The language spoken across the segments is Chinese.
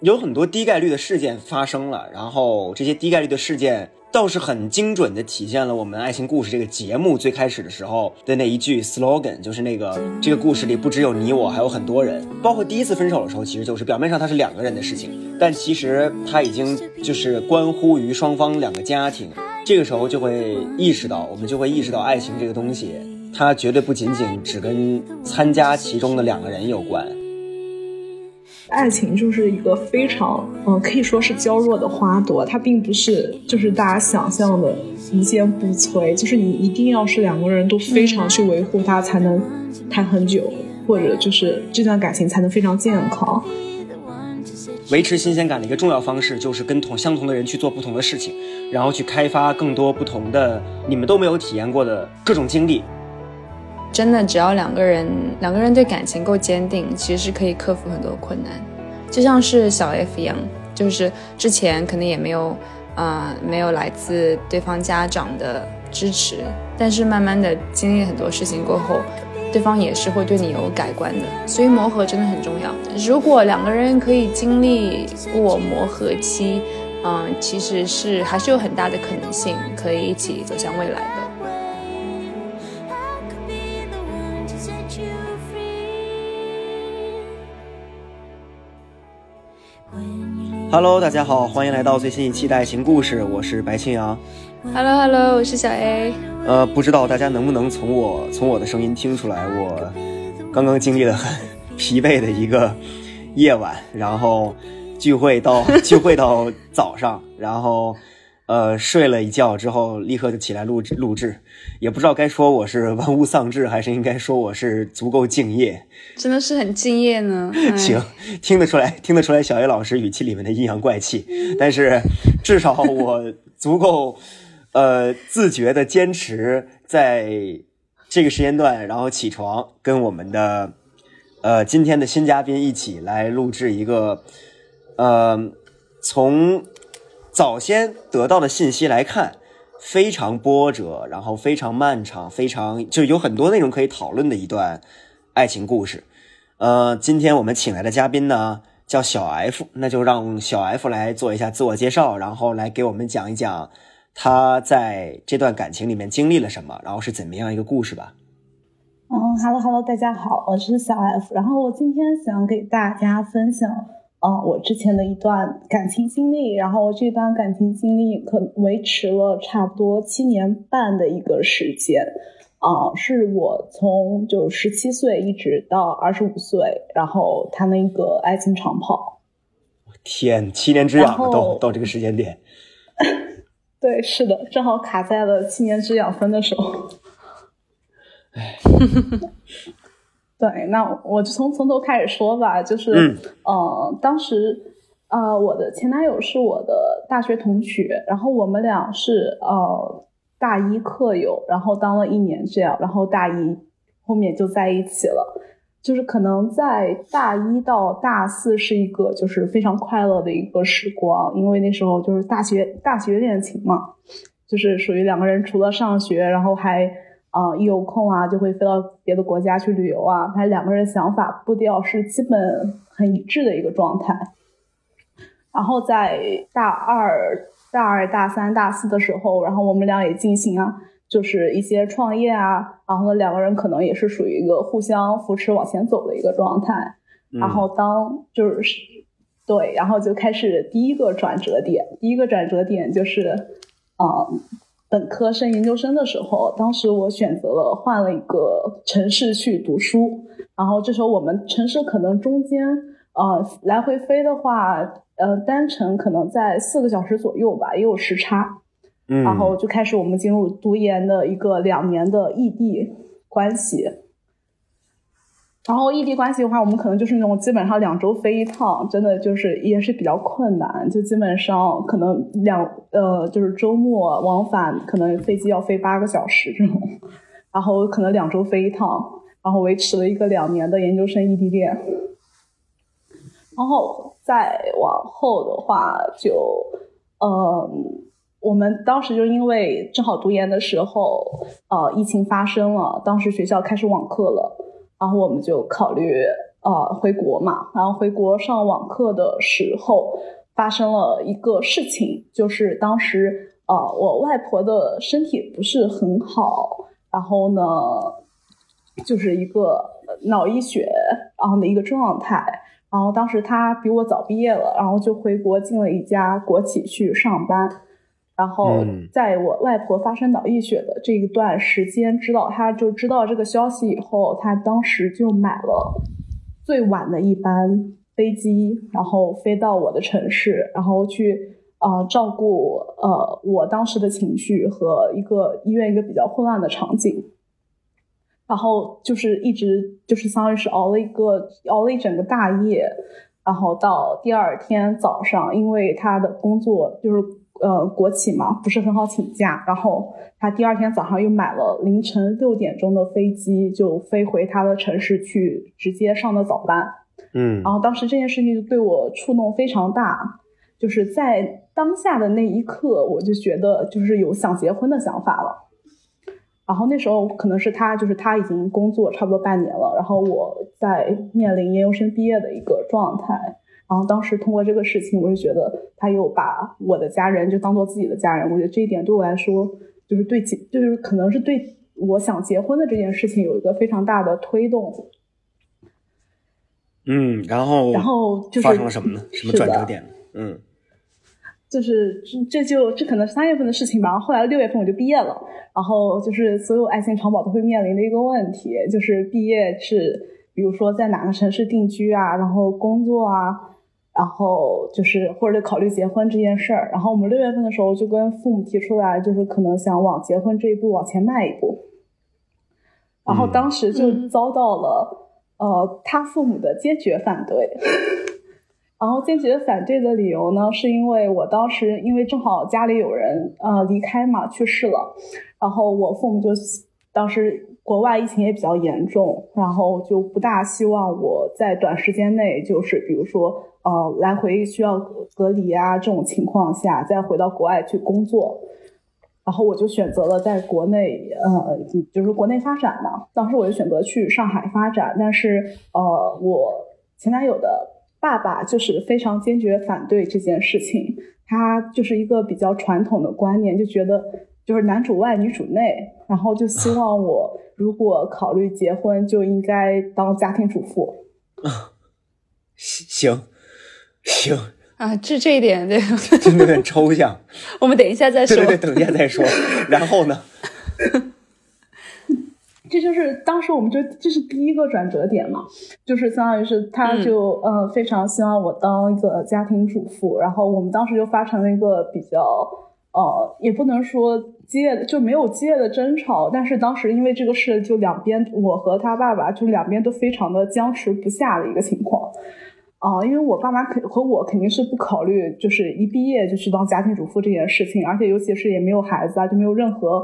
有很多低概率的事件发生了，然后这些低概率的事件倒是很精准的体现了我们爱情故事这个节目最开始的时候的那一句 slogan，就是那个这个故事里不只有你我，还有很多人。包括第一次分手的时候，其实就是表面上它是两个人的事情，但其实它已经就是关乎于双方两个家庭。这个时候就会意识到，我们就会意识到爱情这个东西，它绝对不仅仅只跟参加其中的两个人有关。爱情就是一个非常，嗯，可以说是娇弱的花朵，它并不是就是大家想象的无坚不摧，就是你一定要是两个人都非常去维护它，才能谈很久，或者就是这段感情才能非常健康。维持新鲜感的一个重要方式，就是跟同相同的人去做不同的事情，然后去开发更多不同的你们都没有体验过的各种经历。真的，只要两个人两个人对感情够坚定，其实是可以克服很多困难。就像是小 F 一样，就是之前可能也没有，呃，没有来自对方家长的支持，但是慢慢的经历很多事情过后，对方也是会对你有改观的。所以磨合真的很重要。如果两个人可以经历过磨合期，嗯，其实是还是有很大的可能性可以一起走向未来的。Hello，大家好，欢迎来到最新一期的爱情故事，我是白青阳。Hello，Hello，我是小 A。呃，不知道大家能不能从我从我的声音听出来，我刚刚经历了很疲惫的一个夜晚，然后聚会到 聚会到早上，然后。呃，睡了一觉之后，立刻就起来录制录制，也不知道该说我是玩物丧志，还是应该说我是足够敬业。真的是很敬业呢。行，听得出来，听得出来，小 A 老师语气里面的阴阳怪气，但是至少我足够呃自觉的坚持在这个时间段，然后起床跟我们的呃今天的新嘉宾一起来录制一个呃从。早先得到的信息来看，非常波折，然后非常漫长，非常就有很多内容可以讨论的一段爱情故事。呃，今天我们请来的嘉宾呢叫小 F，那就让小 F 来做一下自我介绍，然后来给我们讲一讲他在这段感情里面经历了什么，然后是怎么样一个故事吧。嗯，Hello Hello，大家好，我是小 F，然后我今天想给大家分享。啊，我之前的一段感情经历，然后这段感情经历可维持了差不多七年半的一个时间，啊，是我从就十七岁一直到二十五岁，然后谈了一个爱情长跑。天，七年之痒到到这个时间点。对，是的，正好卡在了七年之痒分的时候。哎。对，那我就从从头开始说吧，就是，呃，当时，呃，我的前男友是我的大学同学，然后我们俩是呃大一课友，然后当了一年这样，然后大一后面就在一起了，就是可能在大一到大四是一个就是非常快乐的一个时光，因为那时候就是大学大学恋情嘛，就是属于两个人除了上学，然后还。啊，一有空啊，就会飞到别的国家去旅游啊。他两个人想法步调是基本很一致的一个状态。然后在大二、大二、大三、大四的时候，然后我们俩也进行啊，就是一些创业啊。然后呢，两个人可能也是属于一个互相扶持往前走的一个状态。然后当就是对，然后就开始第一个转折点。第一个转折点就是，嗯。本科升研究生的时候，当时我选择了换了一个城市去读书，然后这时候我们城市可能中间，呃，来回飞的话，呃，单程可能在四个小时左右吧，也有时差，嗯，然后就开始我们进入读研的一个两年的异地关系。然后异地关系的话，我们可能就是那种基本上两周飞一趟，真的就是也是比较困难。就基本上可能两呃，就是周末往返，可能飞机要飞八个小时这种。然后可能两周飞一趟，然后维持了一个两年的研究生异地恋。然后再往后的话，就呃，我们当时就因为正好读研的时候，呃，疫情发生了，当时学校开始网课了。然后我们就考虑，呃回国嘛，然后回国上网课的时候发生了一个事情，就是当时呃我外婆的身体不是很好，然后呢就是一个脑溢血然后的一个状态，然后当时她比我早毕业了，然后就回国进了一家国企去上班。然后，在我外婆发生脑溢血的这一段时间，知道她就知道这个消息以后，她当时就买了最晚的一班飞机，然后飞到我的城市，然后去呃照顾呃我当时的情绪和一个医院一个比较混乱的场景，然后就是一直就是相当于是熬了一个熬了一整个大夜，然后到第二天早上，因为他的工作就是。呃，国企嘛，不是很好请假。然后他第二天早上又买了凌晨六点钟的飞机，就飞回他的城市去，直接上的早班。嗯，然后当时这件事情就对我触动非常大，就是在当下的那一刻，我就觉得就是有想结婚的想法了。然后那时候可能是他，就是他已经工作差不多半年了，然后我在面临研究生毕业的一个状态。然后当时通过这个事情，我就觉得他又把我的家人就当做自己的家人，我觉得这一点对我来说，就是对结，就是可能是对我想结婚的这件事情有一个非常大的推动。嗯，然后然后就是发生了什么呢？什么转折点？嗯，就是这就这可能是三月份的事情吧。然后后来六月份我就毕业了，然后就是所有爱情长跑都会面临的一个问题，就是毕业是比如说在哪个城市定居啊，然后工作啊。然后就是或者考虑结婚这件事儿，然后我们六月份的时候就跟父母提出来，就是可能想往结婚这一步往前迈一步。然后当时就遭到了呃他父母的坚决反对。然后坚决反对的理由呢，是因为我当时因为正好家里有人呃离开嘛去世了，然后我父母就当时。国外疫情也比较严重，然后就不大希望我在短时间内，就是比如说，呃，来回需要隔离啊这种情况下，再回到国外去工作。然后我就选择了在国内，呃，就是国内发展嘛。当时我就选择去上海发展，但是，呃，我前男友的爸爸就是非常坚决反对这件事情。他就是一个比较传统的观念，就觉得就是男主外女主内，然后就希 望我。如果考虑结婚，就应该当家庭主妇。啊，行行啊，这这一点对，有点抽象。我们等一下再说。对对对，等一下再说。然后呢？这就是当时我们就这是第一个转折点嘛，就是相当于是他就嗯非常希望我当一个家庭主妇，然后我们当时就发成了一个比较呃，也不能说。激烈的就没有激烈的争吵，但是当时因为这个事，就两边我和他爸爸就两边都非常的僵持不下的一个情况啊，因为我爸妈肯和我肯定是不考虑，就是一毕业就去当家庭主妇这件事情，而且尤其是也没有孩子啊，就没有任何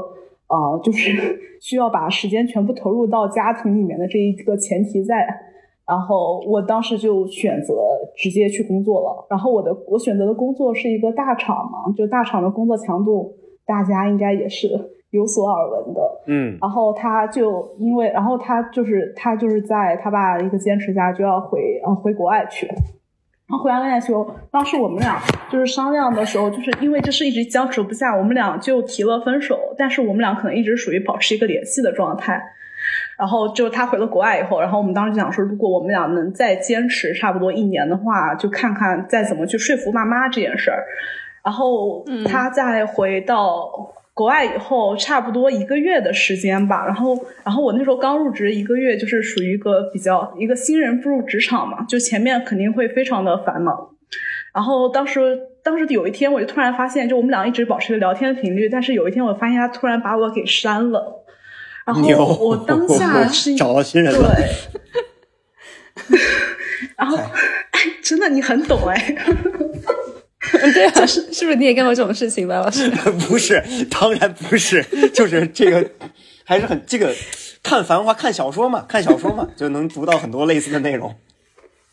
呃，就是 需要把时间全部投入到家庭里面的这一个前提在，然后我当时就选择直接去工作了，然后我的我选择的工作是一个大厂嘛，就大厂的工作强度。大家应该也是有所耳闻的，嗯，然后他就因为，然后他就是他就是在他爸一个坚持下就要回呃回国外去，然后回国外去，当时我们俩就是商量的时候，就是因为这事一直僵持不下，我们俩就提了分手，但是我们俩可能一直属于保持一个联系的状态，然后就他回了国外以后，然后我们当时就想说，如果我们俩能再坚持差不多一年的话，就看看再怎么去说服妈妈这件事儿。然后他再回到国外以后，差不多一个月的时间吧。然后，然后我那时候刚入职一个月，就是属于一个比较一个新人步入职场嘛，就前面肯定会非常的繁忙。然后当时，当时有一天，我就突然发现，就我们俩一直保持着聊天的频率，但是有一天我发现他突然把我给删了。然后我当下是 找到新人了。对。然后，哎，真的，你很懂哎。对 啊，是是不是你也干过这种事情，白老师？不是，当然不是，就是这个还是很这个看繁花看小说嘛，看小说嘛就能读到很多类似的内容。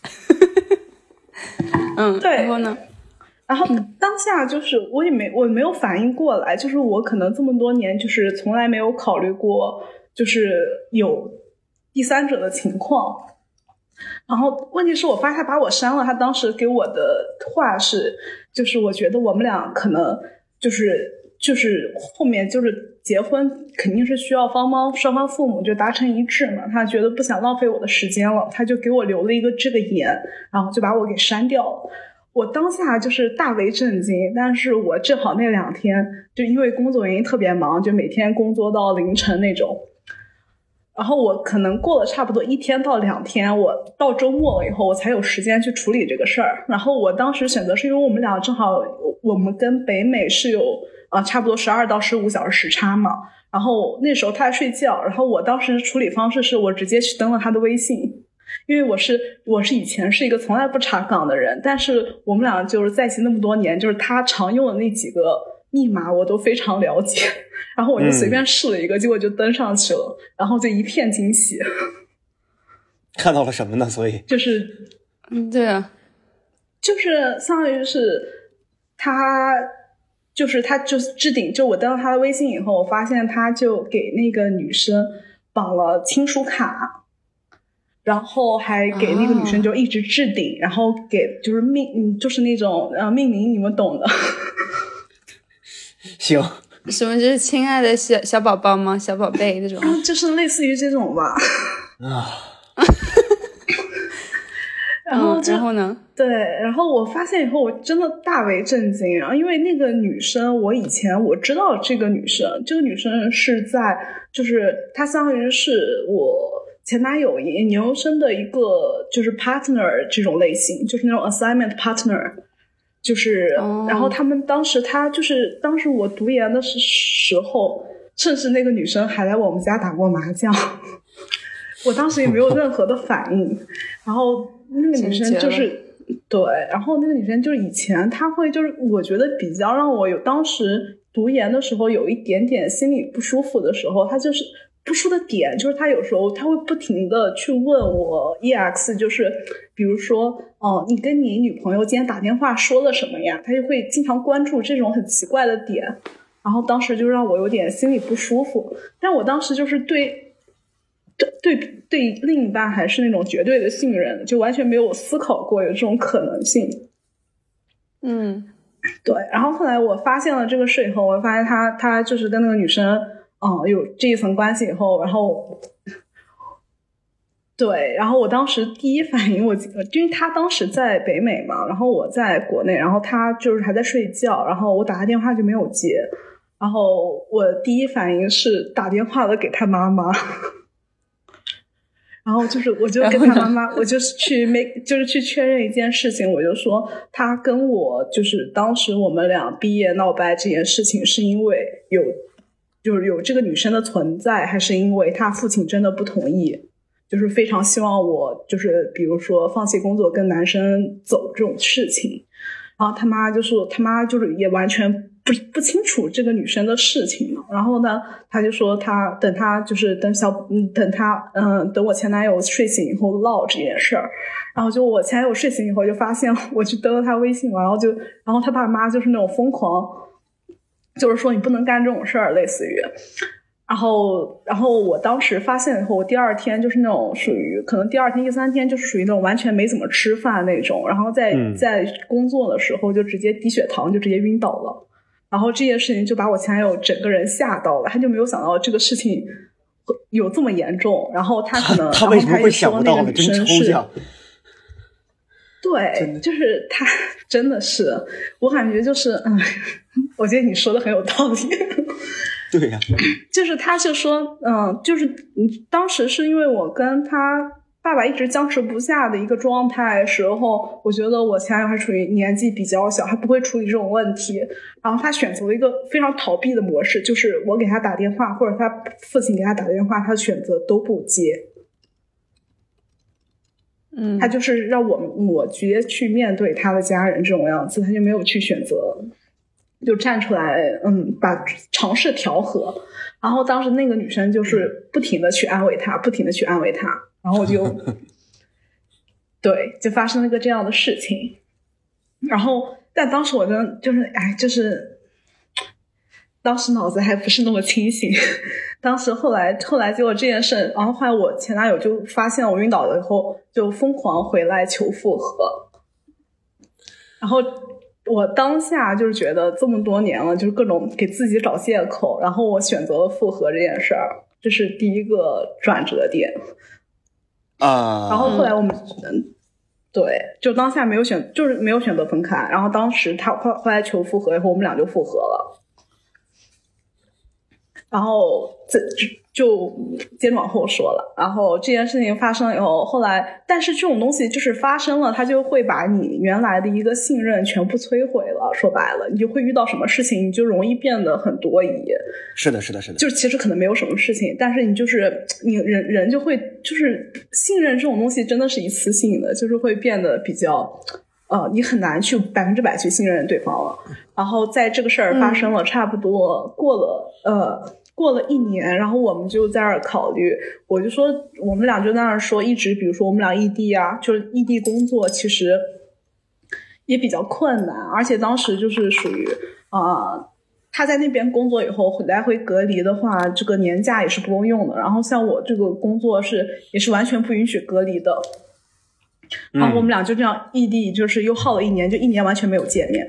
嗯，对。然后呢？然后当下就是我也没我没有反应过来，就是我可能这么多年就是从来没有考虑过，就是有第三者的情况。然后问题是我发现他把我删了，他当时给我的话是，就是我觉得我们俩可能就是就是后面就是结婚肯定是需要方方双方父母就达成一致嘛，他觉得不想浪费我的时间了，他就给我留了一个这个言，然后就把我给删掉了。我当下就是大为震惊，但是我正好那两天就因为工作原因特别忙，就每天工作到凌晨那种。然后我可能过了差不多一天到两天，我到周末了以后，我才有时间去处理这个事儿。然后我当时选择是因为我们俩正好，我们跟北美是有啊差不多十二到十五小时时差嘛。然后那时候他在睡觉，然后我当时处理方式是我直接去登了他的微信，因为我是我是以前是一个从来不查岗的人，但是我们俩就是在一起那么多年，就是他常用的那几个密码我都非常了解。然后我就随便试了一个，结果就登上去了，然后就一片惊喜。看到了什么呢？所以就是，嗯，对啊，就是相当于是他，就是他，就是置顶。就我登了他的微信以后，我发现他就给那个女生绑了亲属卡，然后还给那个女生就一直置顶，然后给就是命，就是那种呃命名，你们懂的。行。什么就是亲爱的小小宝宝吗？小宝贝那种，就是类似于这种吧。啊，然后然后呢？对，然后我发现以后，我真的大为震惊然后！因为那个女生，我以前我知道这个女生，这个女生是在，就是她相当于是我前男友研究生的一个就是 partner 这种类型，就是那种 assignment partner。就是，然后他们当时，他就是当时我读研的时时候，甚至那个女生还来我们家打过麻将，我当时也没有任何的反应。然后那个女生就是，对，然后那个女生就是以前她会就是，我觉得比较让我有当时读研的时候有一点点心里不舒服的时候，她就是。不说的点就是他有时候他会不停的去问我 ex，就是比如说，哦，你跟你女朋友今天打电话说了什么呀？他就会经常关注这种很奇怪的点，然后当时就让我有点心里不舒服。但我当时就是对对对对另一半还是那种绝对的信任，就完全没有思考过有这种可能性。嗯，对。然后后来我发现了这个事以后，我发现他他就是跟那个女生。哦，有这一层关系以后，然后，对，然后我当时第一反应，我因为他当时在北美嘛，然后我在国内，然后他就是还在睡觉，然后我打他电话就没有接，然后我第一反应是打电话了给他妈妈，然后就是我就跟他妈妈，我就是去没就是去确认一件事情，我就说他跟我就是当时我们俩毕业闹掰这件事情是因为有。就是有这个女生的存在，还是因为她父亲真的不同意，就是非常希望我，就是比如说放弃工作跟男生走这种事情。然后他妈就说，他妈就是也完全不不清楚这个女生的事情嘛。然后呢，他就说他等他就是等小嗯等他嗯等我前男友睡醒以后唠这件事儿。然后就我前男友睡醒以后就发现我去登了他微信嘛，然后就然后他爸妈就是那种疯狂。就是说你不能干这种事儿，类似于，然后，然后我当时发现以后，我第二天就是那种属于可能第二天、第三天就是属于那种完全没怎么吃饭那种，然后在在工作的时候就直接低血糖，就直接晕倒了。然后这件事情就把我前男友整个人吓到了，他就没有想到这个事情有这么严重。然后他可能他为什么会想不到呢？真抽象。对，就是他 真的是，我感觉就是，嗯，我觉得你说的很有道理。对呀，就是他就说，嗯，就是当时是因为我跟他爸爸一直僵持不下的一个状态时候，我觉得我前男友还处于年纪比较小，还不会处理这种问题，然后他选择了一个非常逃避的模式，就是我给他打电话或者他父亲给他打电话，他选择都不接。嗯，他就是让我我直接去面对他的家人这种样子，他就没有去选择，就站出来，嗯，把尝试调和。然后当时那个女生就是不停的去安慰他，不停的去安慰他，然后我就，对，就发生了一个这样的事情。然后，但当时我的就是，哎，就是，当时脑子还不是那么清醒。当时后来后来结果这件事，然后后来我前男友就发现我晕倒了以后，就疯狂回来求复合。然后我当下就是觉得这么多年了，就是各种给自己找借口，然后我选择了复合这件事儿，这是第一个转折点。啊，然后后来我们，对，就当下没有选，就是没有选择分开。然后当时他后后来求复合以后，我们俩就复合了。然后这就。就接着往后说了，然后这件事情发生了以后，后来，但是这种东西就是发生了，它就会把你原来的一个信任全部摧毁了。说白了，你就会遇到什么事情，你就容易变得很多疑。是的，是的，是的。就其实可能没有什么事情，但是你就是你人人就会就是信任这种东西真的是一次性的，就是会变得比较呃，你很难去百分之百去信任对方了。然后在这个事儿发生了差不多过了呃。过了一年，然后我们就在那儿考虑，我就说我们俩就在那儿说，一直比如说我们俩异地啊，就是异地工作，其实也比较困难，而且当时就是属于啊，他在那边工作以后来回隔离的话，这个年假也是不够用的。然后像我这个工作是也是完全不允许隔离的，然后我们俩就这样异地，就是又耗了一年，就一年完全没有见面。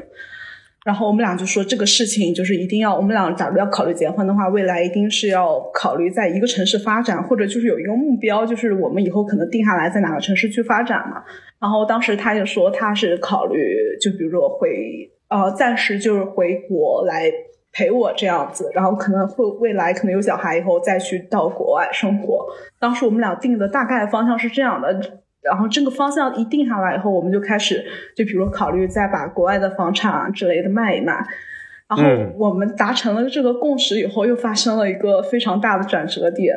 然后我们俩就说这个事情就是一定要，我们俩假如要考虑结婚的话，未来一定是要考虑在一个城市发展，或者就是有一个目标，就是我们以后可能定下来在哪个城市去发展嘛。然后当时他就说他是考虑，就比如说回呃暂时就是回国来陪我这样子，然后可能会未来可能有小孩以后再去到国外生活。当时我们俩定的大概方向是这样的。然后这个方向一定下来以后，我们就开始，就比如考虑再把国外的房产啊之类的卖一卖。然后我们达成了这个共识以后，又发生了一个非常大的转折点，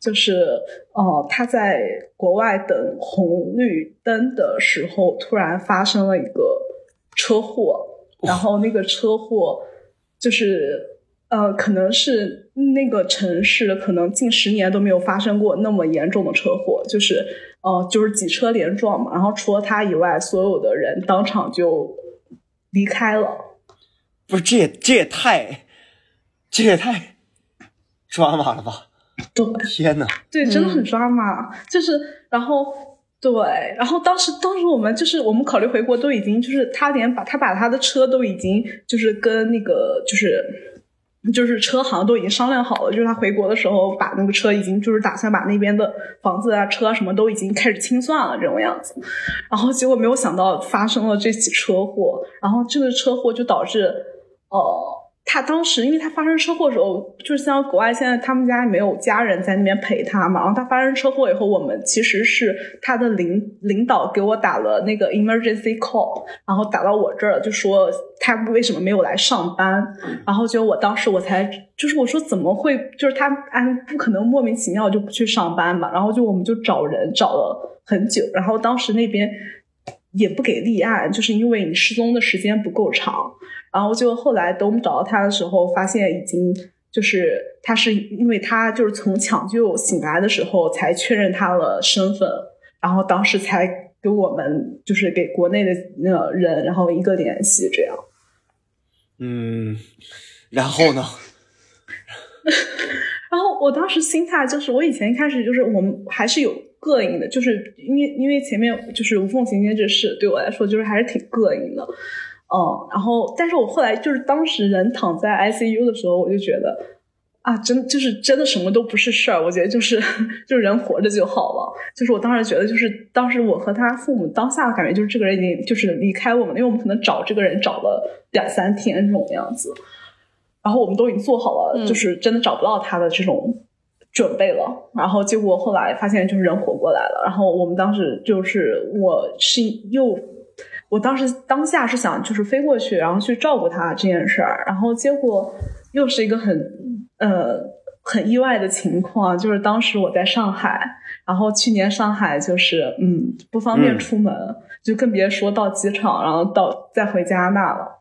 就是哦，他在国外等红绿灯的时候，突然发生了一个车祸。然后那个车祸就是呃，可能是那个城市可能近十年都没有发生过那么严重的车祸，就是。哦，就是几车连撞嘛，然后除了他以外，所有的人当场就离开了。不是，这也这也太，这也太抓马了吧？对，天呐，对，真的很抓马。就是，然后对，然后当时当时我们就是我们考虑回国，都已经就是他连把他把他的车都已经就是跟那个就是。就是车行都已经商量好了，就是他回国的时候把那个车已经就是打算把那边的房子啊、车啊什么都已经开始清算了这种样子，然后结果没有想到发生了这起车祸，然后这个车祸就导致，呃。他当时，因为他发生车祸的时候，就是像国外现在他们家没有家人在那边陪他嘛。然后他发生车祸以后，我们其实是他的领领导给我打了那个 emergency call，然后打到我这儿，就说他为什么没有来上班。然后就我当时我才就是我说怎么会，就是他哎不可能莫名其妙就不去上班嘛。然后就我们就找人找了很久，然后当时那边也不给立案，就是因为你失踪的时间不够长。然后就后来等我们找到他的时候，发现已经就是他是因为他就是从抢救醒来的时候才确认他的身份，然后当时才给我们就是给国内的那个人然后一个联系这样。嗯，然后呢？然后我当时心态就是，我以前一开始就是我们还是有膈应的，就是因为因为前面就是无缝衔接这事对我来说就是还是挺膈应的。嗯，然后，但是我后来就是当时人躺在 ICU 的时候，我就觉得啊，真就是真的什么都不是事儿。我觉得就是 就是人活着就好了。就是我当时觉得，就是当时我和他父母当下的感觉，就是这个人已经就是离开我们，因为我们可能找这个人找了两三天这种样子，然后我们都已经做好了，就是真的找不到他的这种准备了。然后结果后来发现，就是人活过来了。然后我们当时就是我是又。我当时当下是想就是飞过去，然后去照顾他这件事儿，然后结果又是一个很呃很意外的情况，就是当时我在上海，然后去年上海就是嗯不方便出门，就更别说到机场，然后到再回加拿大了。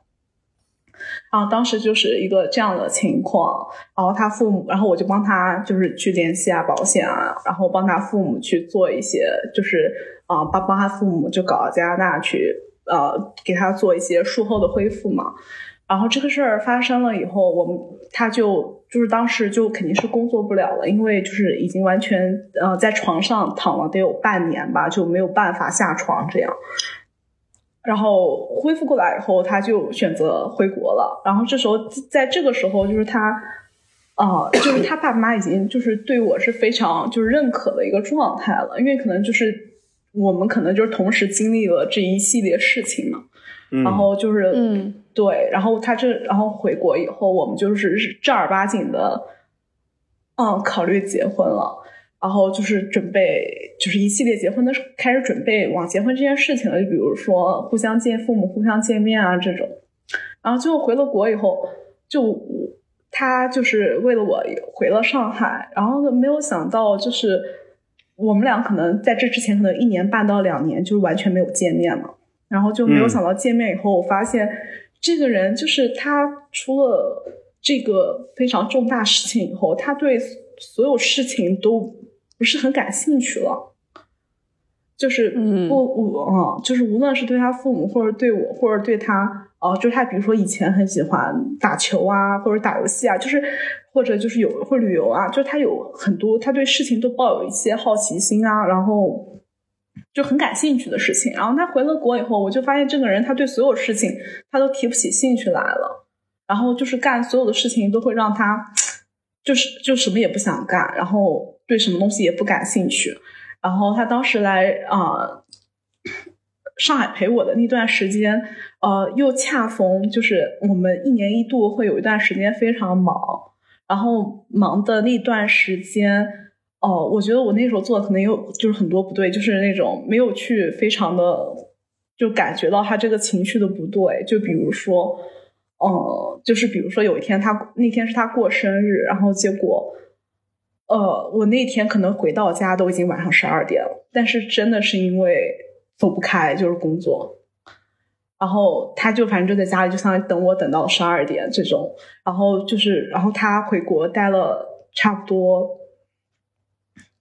然后当时就是一个这样的情况，然后他父母，然后我就帮他就是去联系啊保险啊，然后帮他父母去做一些就是啊帮帮他父母就搞到加拿大去。呃，给他做一些术后的恢复嘛。然后这个事儿发生了以后，我们他就就是当时就肯定是工作不了了，因为就是已经完全呃在床上躺了得有半年吧，就没有办法下床这样。然后恢复过来以后，他就选择回国了。然后这时候，在这个时候，就是他，啊，就是他爸妈已经就是对我是非常就是认可的一个状态了，因为可能就是我们可能就是同时经历了这一系列事情嘛。然后就是，嗯，对，然后他这然后回国以后，我们就是正儿八经的，嗯，考虑结婚了。然后就是准备，就是一系列结婚的开始准备往结婚这件事情了，就比如说互相见父母、互相见面啊这种。然后最后回了国以后，就他就是为了我回了上海，然后没有想到就是我们俩可能在这之前可能一年半到两年就是完全没有见面嘛，然后就没有想到见面以后，我发现这个人就是他出了这个非常重大事情以后，他对所有事情都。不是很感兴趣了，就是不，我啊，就是无论是对他父母，或者对我，或者对他，哦，就是他，比如说以前很喜欢打球啊，或者打游戏啊，就是或者就是有会旅游啊，就是他有很多，他对事情都抱有一些好奇心啊，然后就很感兴趣的事情。然后他回了国以后，我就发现这个人他对所有事情他都提不起兴趣来了，然后就是干所有的事情都会让他就是就什么也不想干，然后。对什么东西也不感兴趣，然后他当时来啊上海陪我的那段时间，呃，又恰逢就是我们一年一度会有一段时间非常忙，然后忙的那段时间，哦，我觉得我那时候做的可能有就是很多不对，就是那种没有去非常的就感觉到他这个情绪的不对，就比如说，呃，就是比如说有一天他那天是他过生日，然后结果。呃，我那天可能回到家都已经晚上十二点了，但是真的是因为走不开，就是工作。然后他就反正就在家里，就相当于等我等到十二点这种。然后就是，然后他回国待了差不多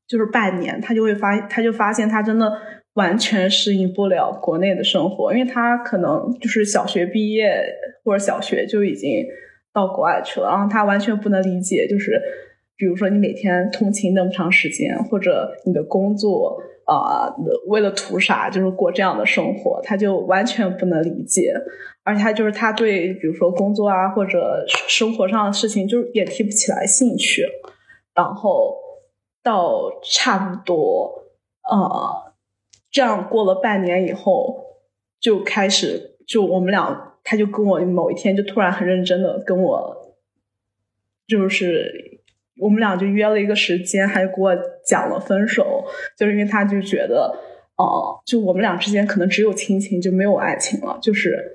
就是半年，他就会发，他就发现他真的完全适应不了国内的生活，因为他可能就是小学毕业或者小学就已经到国外去了，然后他完全不能理解，就是。比如说，你每天通勤那么长时间，或者你的工作啊，为了图啥，就是过这样的生活，他就完全不能理解。而且他就是他对，比如说工作啊，或者生活上的事情，就是也提不起来兴趣。然后到差不多呃，这样过了半年以后，就开始就我们俩，他就跟我某一天就突然很认真的跟我，就是。我们俩就约了一个时间，还给我讲了分手，就是因为他就觉得，哦，就我们俩之间可能只有亲情，就没有爱情了。就是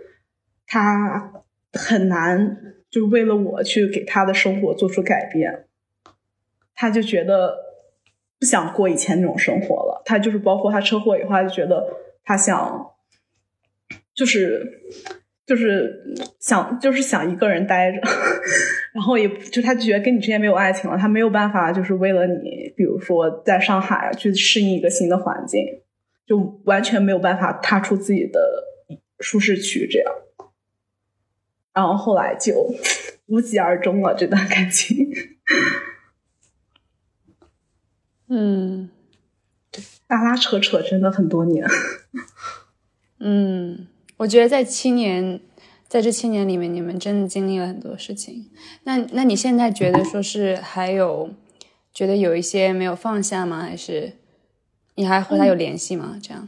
他很难，就为了我去给他的生活做出改变，他就觉得不想过以前那种生活了。他就是包括他车祸以后，他就觉得他想，就是就是想就是想一个人待着。然后也就他觉得跟你之间没有爱情了，他没有办法，就是为了你，比如说在上海去适应一个新的环境，就完全没有办法踏出自己的舒适区，这样。然后后来就无疾而终了这段感情。嗯，拉拉扯扯真的很多年。嗯，我觉得在七年。在这七年里面，你们真的经历了很多事情。那那你现在觉得说是还有觉得有一些没有放下吗？还是你还和他有联系吗？这样？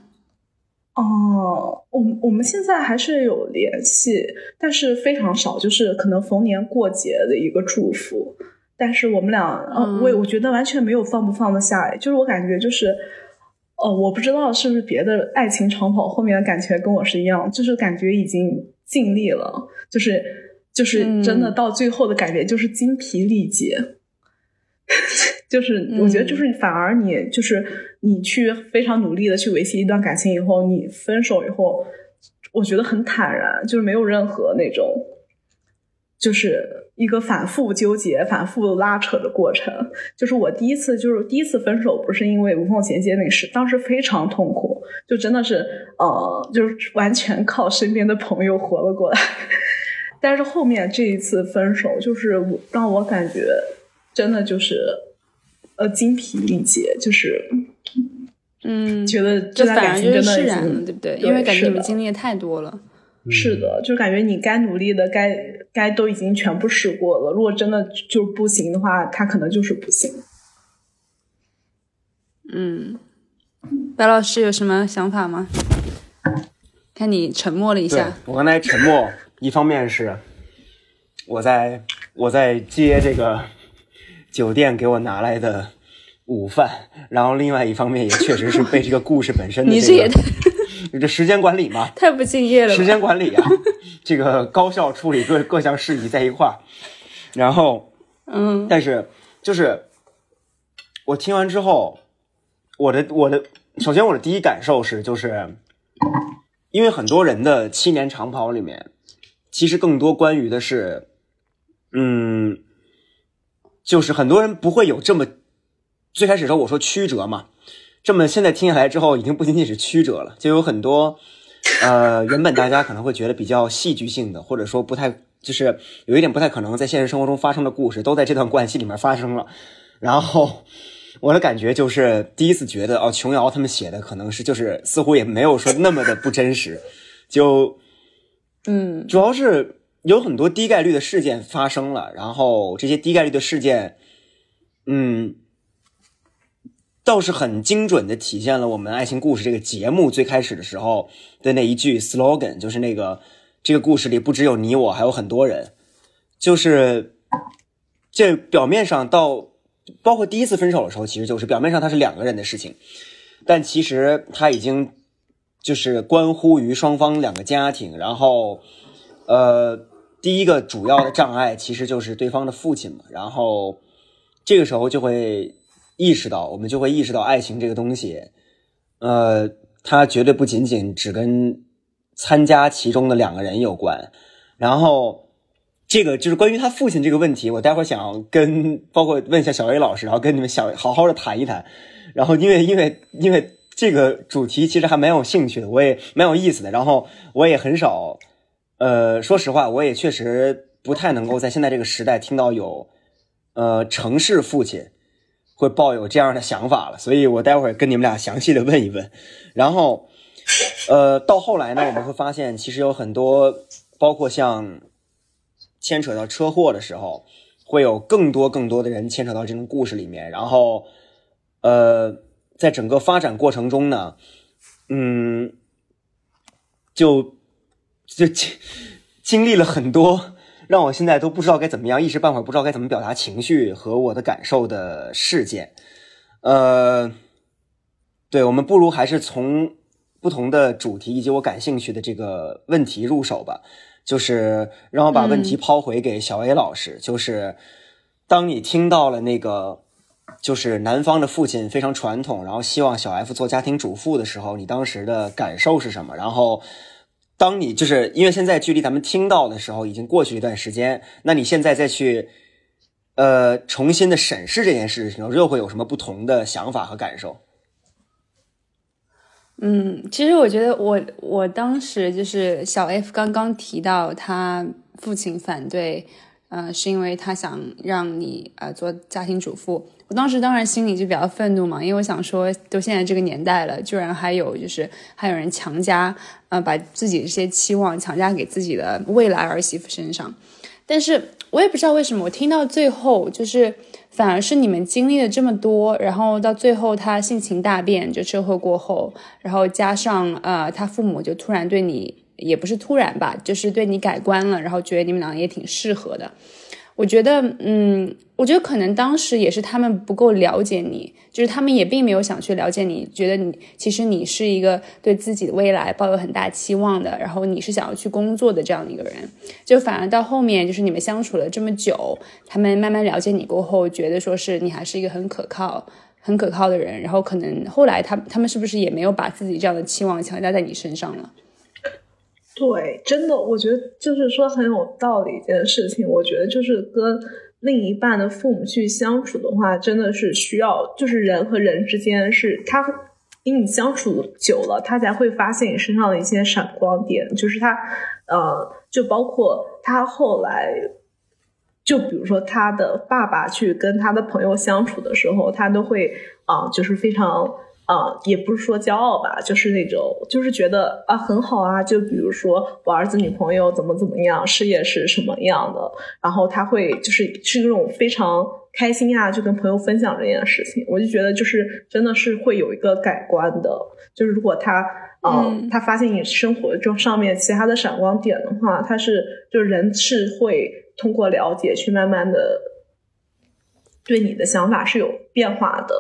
哦，我我们现在还是有联系，但是非常少，就是可能逢年过节的一个祝福。但是我们俩，呃，我我觉得完全没有放不放得下。就是我感觉就是，哦，我不知道是不是别的爱情长跑后面的感觉跟我是一样，就是感觉已经。尽力了，就是就是真的到最后的感觉就是精疲力竭，就是我觉得就是反而你就是你去非常努力的去维系一段感情以后，你分手以后，我觉得很坦然，就是没有任何那种，就是一个反复纠结、反复拉扯的过程。就是我第一次就是第一次分手，不是因为无缝衔接那事，当时非常痛苦。就真的是，呃，就是完全靠身边的朋友活了过来。但是后面这一次分手，就是我让我感觉真的就是呃精疲力竭，就是嗯，觉得这段感情就是释然了，对不对？因为感觉你们经历的太多了。是的，就感觉你该努力的，该该都已经全部试过了。如果真的就不行的话，他可能就是不行。嗯，白老师有什么想法吗？看你沉默了一下。我刚才沉默，一方面是 我在我在接这个酒店给我拿来的午饭，然后另外一方面也确实是被这个故事本身的这个这 时间管理嘛，太不敬业了。时间管理啊，这个高效处理各各项事宜在一块儿，然后嗯，但是就是我听完之后，我的我的首先我的第一感受是就是。因为很多人的七年长跑里面，其实更多关于的是，嗯，就是很多人不会有这么最开始时候我说曲折嘛，这么现在听下来之后，已经不仅仅是曲折了，就有很多呃原本大家可能会觉得比较戏剧性的，或者说不太就是有一点不太可能在现实生活中发生的故事，都在这段关系里面发生了，然后。我的感觉就是第一次觉得哦，琼瑶他们写的可能是就是似乎也没有说那么的不真实，就嗯，主要是有很多低概率的事件发生了，然后这些低概率的事件，嗯，倒是很精准的体现了我们爱情故事这个节目最开始的时候的那一句 slogan，就是那个这个故事里不只有你我，还有很多人，就是这表面上到。包括第一次分手的时候，其实就是表面上它是两个人的事情，但其实它已经就是关乎于双方两个家庭。然后，呃，第一个主要的障碍其实就是对方的父亲嘛。然后这个时候就会意识到，我们就会意识到爱情这个东西，呃，它绝对不仅仅只跟参加其中的两个人有关。然后。这个就是关于他父亲这个问题，我待会儿想跟包括问一下小 A 老师，然后跟你们小好好的谈一谈。然后因为因为因为这个主题其实还蛮有兴趣的，我也蛮有意思的。然后我也很少，呃，说实话，我也确实不太能够在现在这个时代听到有，呃，城市父亲会抱有这样的想法了。所以我待会儿跟你们俩详细的问一问。然后，呃，到后来呢，我们会发现其实有很多，包括像。牵扯到车祸的时候，会有更多更多的人牵扯到这种故事里面。然后，呃，在整个发展过程中呢，嗯，就就经经历了很多，让我现在都不知道该怎么样，一时半会儿不知道该怎么表达情绪和我的感受的事件。呃，对，我们不如还是从不同的主题以及我感兴趣的这个问题入手吧。就是让我把问题抛回给小 A 老师，就是当你听到了那个，就是男方的父亲非常传统，然后希望小 F 做家庭主妇的时候，你当时的感受是什么？然后，当你就是因为现在距离咱们听到的时候已经过去一段时间，那你现在再去呃重新的审视这件事情，又会有什么不同的想法和感受？嗯，其实我觉得我我当时就是小 F 刚刚提到他父亲反对，呃，是因为他想让你呃做家庭主妇。我当时当然心里就比较愤怒嘛，因为我想说，都现在这个年代了，居然还有就是还有人强加，呃，把自己这些期望强加给自己的未来儿媳妇身上。但是我也不知道为什么，我听到最后就是。反而是你们经历了这么多，然后到最后他性情大变，就车祸过后，然后加上呃，他父母就突然对你，也不是突然吧，就是对你改观了，然后觉得你们俩也挺适合的。我觉得，嗯，我觉得可能当时也是他们不够了解你，就是他们也并没有想去了解你，觉得你其实你是一个对自己的未来抱有很大期望的，然后你是想要去工作的这样的一个人，就反而到后面就是你们相处了这么久，他们慢慢了解你过后，觉得说是你还是一个很可靠、很可靠的人，然后可能后来他他们是不是也没有把自己这样的期望强加在你身上了？对，真的，我觉得就是说很有道理一件事情。我觉得就是跟另一半的父母去相处的话，真的是需要，就是人和人之间是他跟你相处久了，他才会发现你身上的一些闪光点，就是他呃，就包括他后来，就比如说他的爸爸去跟他的朋友相处的时候，他都会啊，就是非常。啊，也不是说骄傲吧，就是那种，就是觉得啊很好啊。就比如说我儿子女朋友怎么怎么样，事业是什么样的，然后他会就是是那种非常开心啊，就跟朋友分享这件事情。我就觉得就是真的是会有一个改观的，就是如果他嗯他发现你生活中上面其他的闪光点的话，他是就是人是会通过了解去慢慢的对你的想法是有变化的。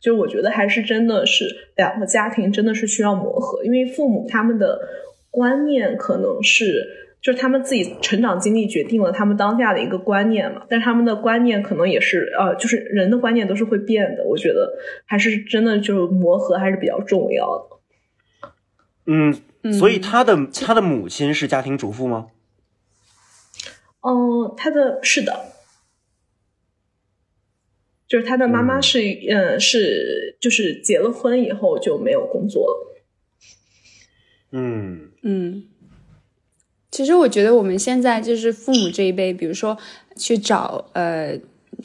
就我觉得还是真的是两个家庭真的是需要磨合，因为父母他们的观念可能是就是他们自己成长经历决定了他们当下的一个观念嘛，但是他们的观念可能也是呃，就是人的观念都是会变的。我觉得还是真的就是磨合还是比较重要的。嗯，所以他的他的母亲是家庭主妇吗？嗯，他的是的。就是他的妈妈是，嗯，是就是结了婚以后就没有工作了。嗯嗯，其实我觉得我们现在就是父母这一辈，比如说去找呃，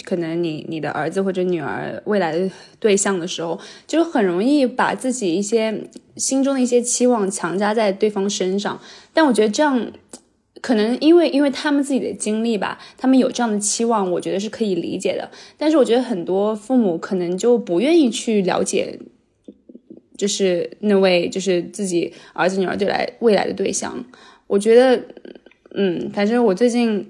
可能你你的儿子或者女儿未来的对象的时候，就很容易把自己一些心中的一些期望强加在对方身上，但我觉得这样。可能因为因为他们自己的经历吧，他们有这样的期望，我觉得是可以理解的。但是我觉得很多父母可能就不愿意去了解，就是那位就是自己儿子女儿对来未来的对象。我觉得，嗯，反正我最近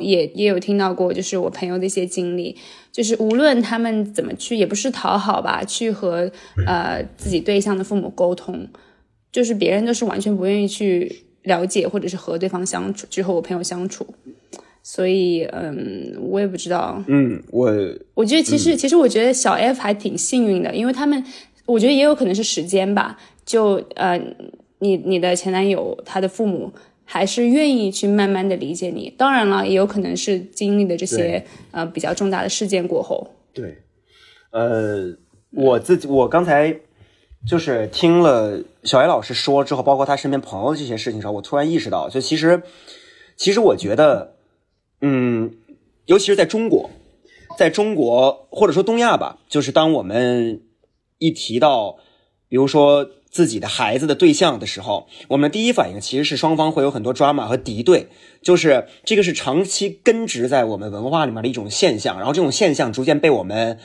也也有听到过，就是我朋友的一些经历，就是无论他们怎么去，也不是讨好吧，去和呃自己对象的父母沟通，就是别人都是完全不愿意去。了解或者是和对方相处，就和我朋友相处，所以嗯，我也不知道。嗯，我我觉得其实其实我觉得小 F 还挺幸运的，因为他们我觉得也有可能是时间吧。就呃，你你的前男友他的父母还是愿意去慢慢的理解你。当然了，也有可能是经历的这些呃比较重大的事件过后。对，呃，我自己我刚才。就是听了小艾老师说之后，包括他身边朋友这些事情时候，我突然意识到，就其实，其实我觉得，嗯，尤其是在中国，在中国或者说东亚吧，就是当我们一提到，比如说自己的孩子的对象的时候，我们第一反应其实是双方会有很多 drama 和敌对，就是这个是长期根植在我们文化里面的一种现象，然后这种现象逐渐被我们。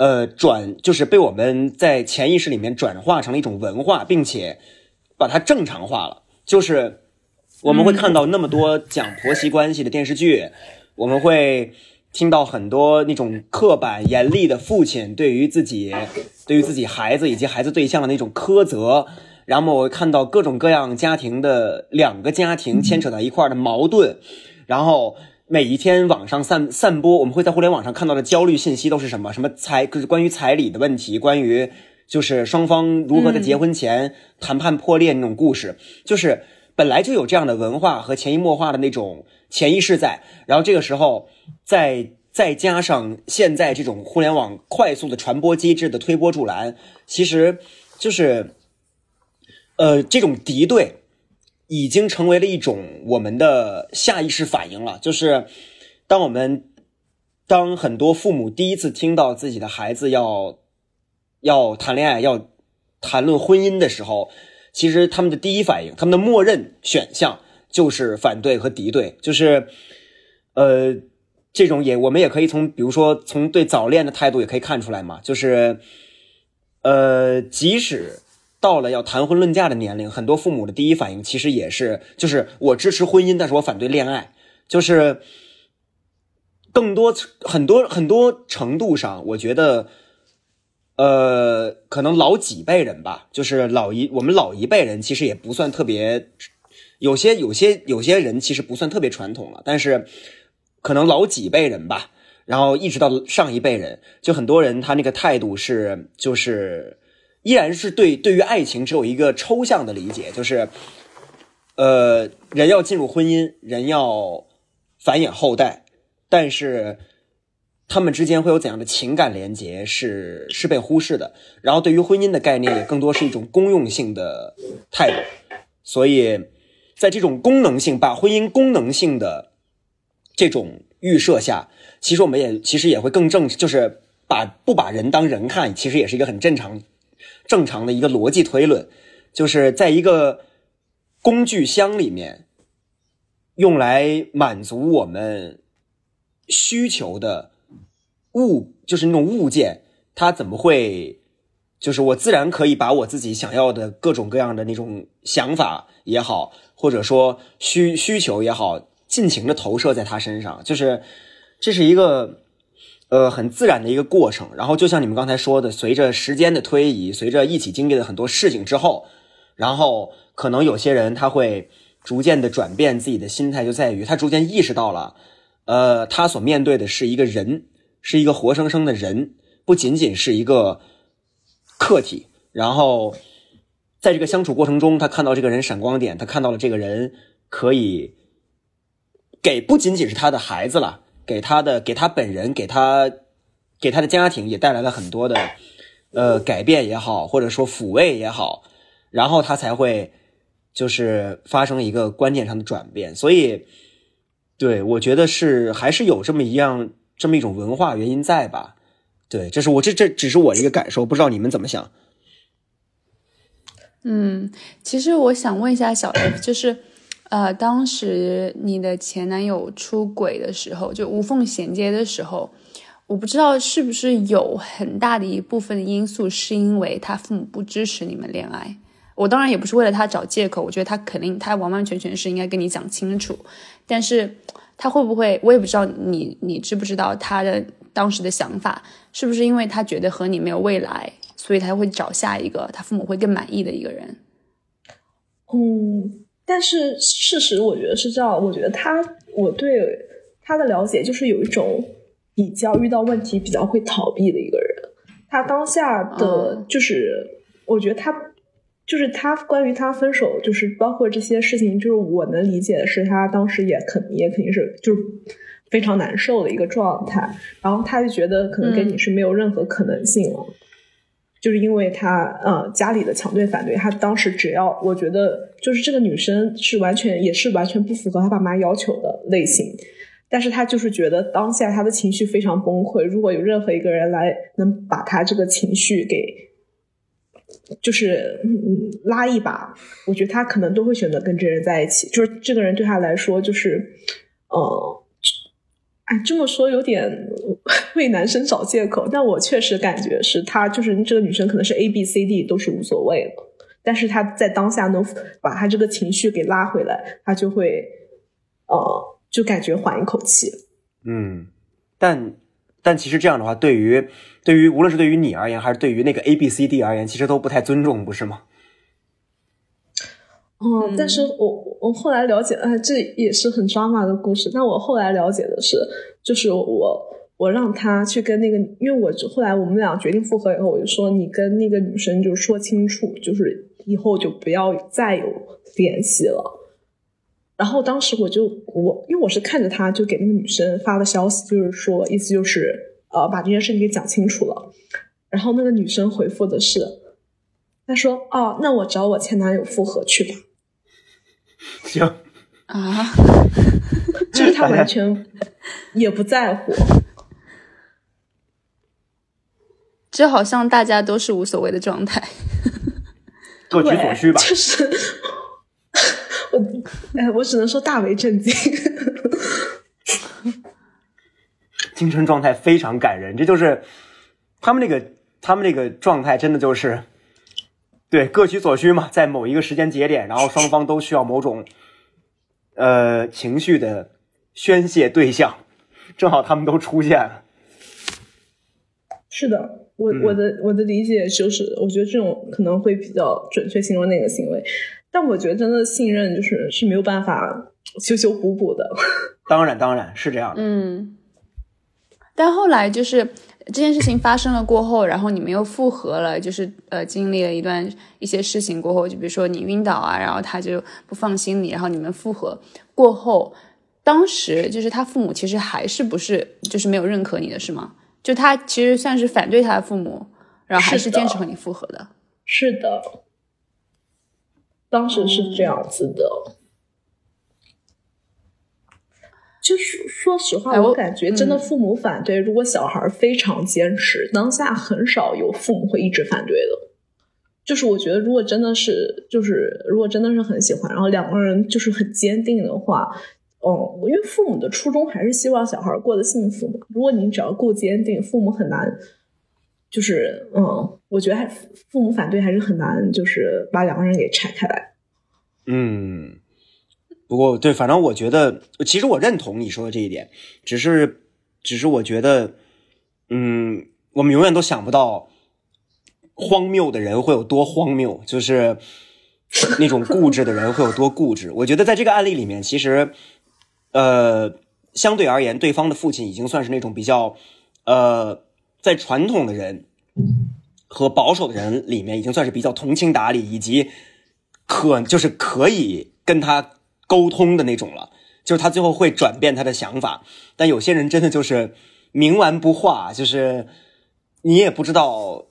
呃，转就是被我们在潜意识里面转化成了一种文化，并且把它正常化了。就是我们会看到那么多讲婆媳关系的电视剧，我们会听到很多那种刻板严厉的父亲对于自己、对于自己孩子以及孩子对象的那种苛责，然后我看到各种各样家庭的两个家庭牵扯到一块的矛盾，然后。每一天网上散散播，我们会在互联网上看到的焦虑信息都是什么？什么彩就是关于彩礼的问题，关于就是双方如何在结婚前谈判破裂那种故事，就是本来就有这样的文化和潜移默化的那种潜意识在，然后这个时候再再加上现在这种互联网快速的传播机制的推波助澜，其实就是呃这种敌对。已经成为了一种我们的下意识反应了，就是当我们当很多父母第一次听到自己的孩子要要谈恋爱、要谈论婚姻的时候，其实他们的第一反应、他们的默认选项就是反对和敌对，就是呃，这种也我们也可以从比如说从对早恋的态度也可以看出来嘛，就是呃，即使。到了要谈婚论嫁的年龄，很多父母的第一反应其实也是，就是我支持婚姻，但是我反对恋爱。就是更多很多很多程度上，我觉得，呃，可能老几辈人吧，就是老一我们老一辈人其实也不算特别，有些有些有些人其实不算特别传统了，但是可能老几辈人吧，然后一直到上一辈人，就很多人他那个态度是就是。依然是对对于爱情只有一个抽象的理解，就是，呃，人要进入婚姻，人要繁衍后代，但是他们之间会有怎样的情感连结是是被忽视的。然后对于婚姻的概念也更多是一种公用性的态度，所以在这种功能性把婚姻功能性的这种预设下，其实我们也其实也会更正，就是把不把人当人看，其实也是一个很正常正常的一个逻辑推论，就是在一个工具箱里面用来满足我们需求的物，就是那种物件，它怎么会？就是我自然可以把我自己想要的各种各样的那种想法也好，或者说需需求也好，尽情的投射在他身上。就是这是一个呃很自然的一个过程。然后就像你们刚才说的，随着时间的推移，随着一起经历了很多事情之后，然后可能有些人他会逐渐的转变自己的心态，就在于他逐渐意识到了，呃，他所面对的是一个人，是一个活生生的人，不仅仅是一个。客体，然后在这个相处过程中，他看到这个人闪光点，他看到了这个人可以给不仅仅是他的孩子了，给他的给他本人，给他给他的家庭也带来了很多的呃改变也好，或者说抚慰也好，然后他才会就是发生一个观念上的转变。所以，对我觉得是还是有这么一样这么一种文化原因在吧。对，这是我这这只是我的一个感受，不知道你们怎么想。嗯，其实我想问一下小 F，就是，呃，当时你的前男友出轨的时候，就无缝衔接的时候，我不知道是不是有很大的一部分因素是因为他父母不支持你们恋爱。我当然也不是为了他找借口，我觉得他肯定他完完全全是应该跟你讲清楚，但是他会不会，我也不知道你你知不知道他的。当时的想法是不是因为他觉得和你没有未来，所以他会找下一个他父母会更满意的一个人？嗯，但是事实我觉得是这样。我觉得他，我对他的了解就是有一种比较遇到问题比较会逃避的一个人。他当下的就是，我觉得他就是他关于他分手，就是包括这些事情，就是我能理解的是，他当时也肯也肯定是就是。非常难受的一个状态，然后他就觉得可能跟你是没有任何可能性了，就是因为他呃家里的强烈反对，他当时只要我觉得就是这个女生是完全也是完全不符合他爸妈要求的类型，但是他就是觉得当下他的情绪非常崩溃，如果有任何一个人来能把他这个情绪给就是嗯拉一把，我觉得他可能都会选择跟这人在一起，就是这个人对他来说就是呃。哎，这么说有点为男生找借口，但我确实感觉是他，就是这个女生可能是 A B C D 都是无所谓的，但是他在当下能把他这个情绪给拉回来，他就会呃，就感觉缓一口气。嗯，但但其实这样的话，对于对于无论是对于你而言，还是对于那个 A B C D 而言，其实都不太尊重，不是吗？嗯，但是我我后来了解，哎，这也是很抓马的故事。那我后来了解的是，就是我我让他去跟那个，因为我后来我们俩决定复合以后，我就说你跟那个女生就说清楚，就是以后就不要再有联系了。然后当时我就我因为我是看着他就给那个女生发的消息，就是说意思就是呃把这件事情给讲清楚了。然后那个女生回复的是，她说哦，那我找我前男友复合去吧。行啊，就是他完全也不在乎，就好像大家都是无所谓的状态，各取所需吧。就是我，哎，我只能说大为震惊，精神状态非常感人。这就是他们那个，他们那个状态，真的就是。对，各取所需嘛，在某一个时间节点，然后双方都需要某种，呃，情绪的宣泄对象，正好他们都出现了。是的，我我的我的理解就是，我觉得这种可能会比较准确形容那个行为，但我觉得真的信任就是是没有办法修修补补的。当然，当然是这样的。嗯，但后来就是。这件事情发生了过后，然后你们又复合了，就是呃经历了一段一些事情过后，就比如说你晕倒啊，然后他就不放心你，然后你们复合过后，当时就是他父母其实还是不是就是没有认可你的是吗？就他其实算是反对他的父母，然后还是坚持和你复合的。是的，当时是这样子的。就是说实话，我感觉真的父母反对，如果小孩非常坚持，当下很少有父母会一直反对的。就是我觉得，如果真的是，就是如果真的是很喜欢，然后两个人就是很坚定的话，嗯，因为父母的初衷还是希望小孩过得幸福嘛。如果你只要够坚定，父母很难，就是嗯，我觉得还父母反对还是很难，就是把两个人给拆开来。嗯，不过对，反正我觉得，其实我认同你说的这一点，只是，只是我觉得，嗯，我们永远都想不到。荒谬的人会有多荒谬，就是那种固执的人会有多固执。我觉得在这个案例里面，其实，呃，相对而言，对方的父亲已经算是那种比较，呃，在传统的人和保守的人里面，已经算是比较通情达理，以及可就是可以跟他沟通的那种了。就是他最后会转变他的想法，但有些人真的就是冥顽不化，就是你也不知道。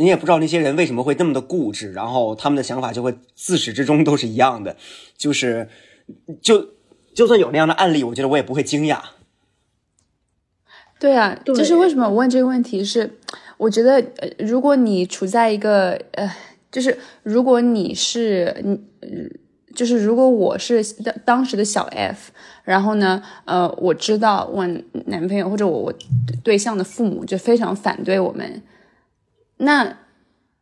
你也不知道那些人为什么会那么的固执，然后他们的想法就会自始至终都是一样的，就是，就就算有那样的案例，我觉得我也不会惊讶。对啊，就是为什么我问这个问题是，我觉得呃，如果你处在一个呃，就是如果你是你，就是如果我是当当时的小 F，然后呢，呃，我知道我男朋友或者我我对象的父母就非常反对我们。那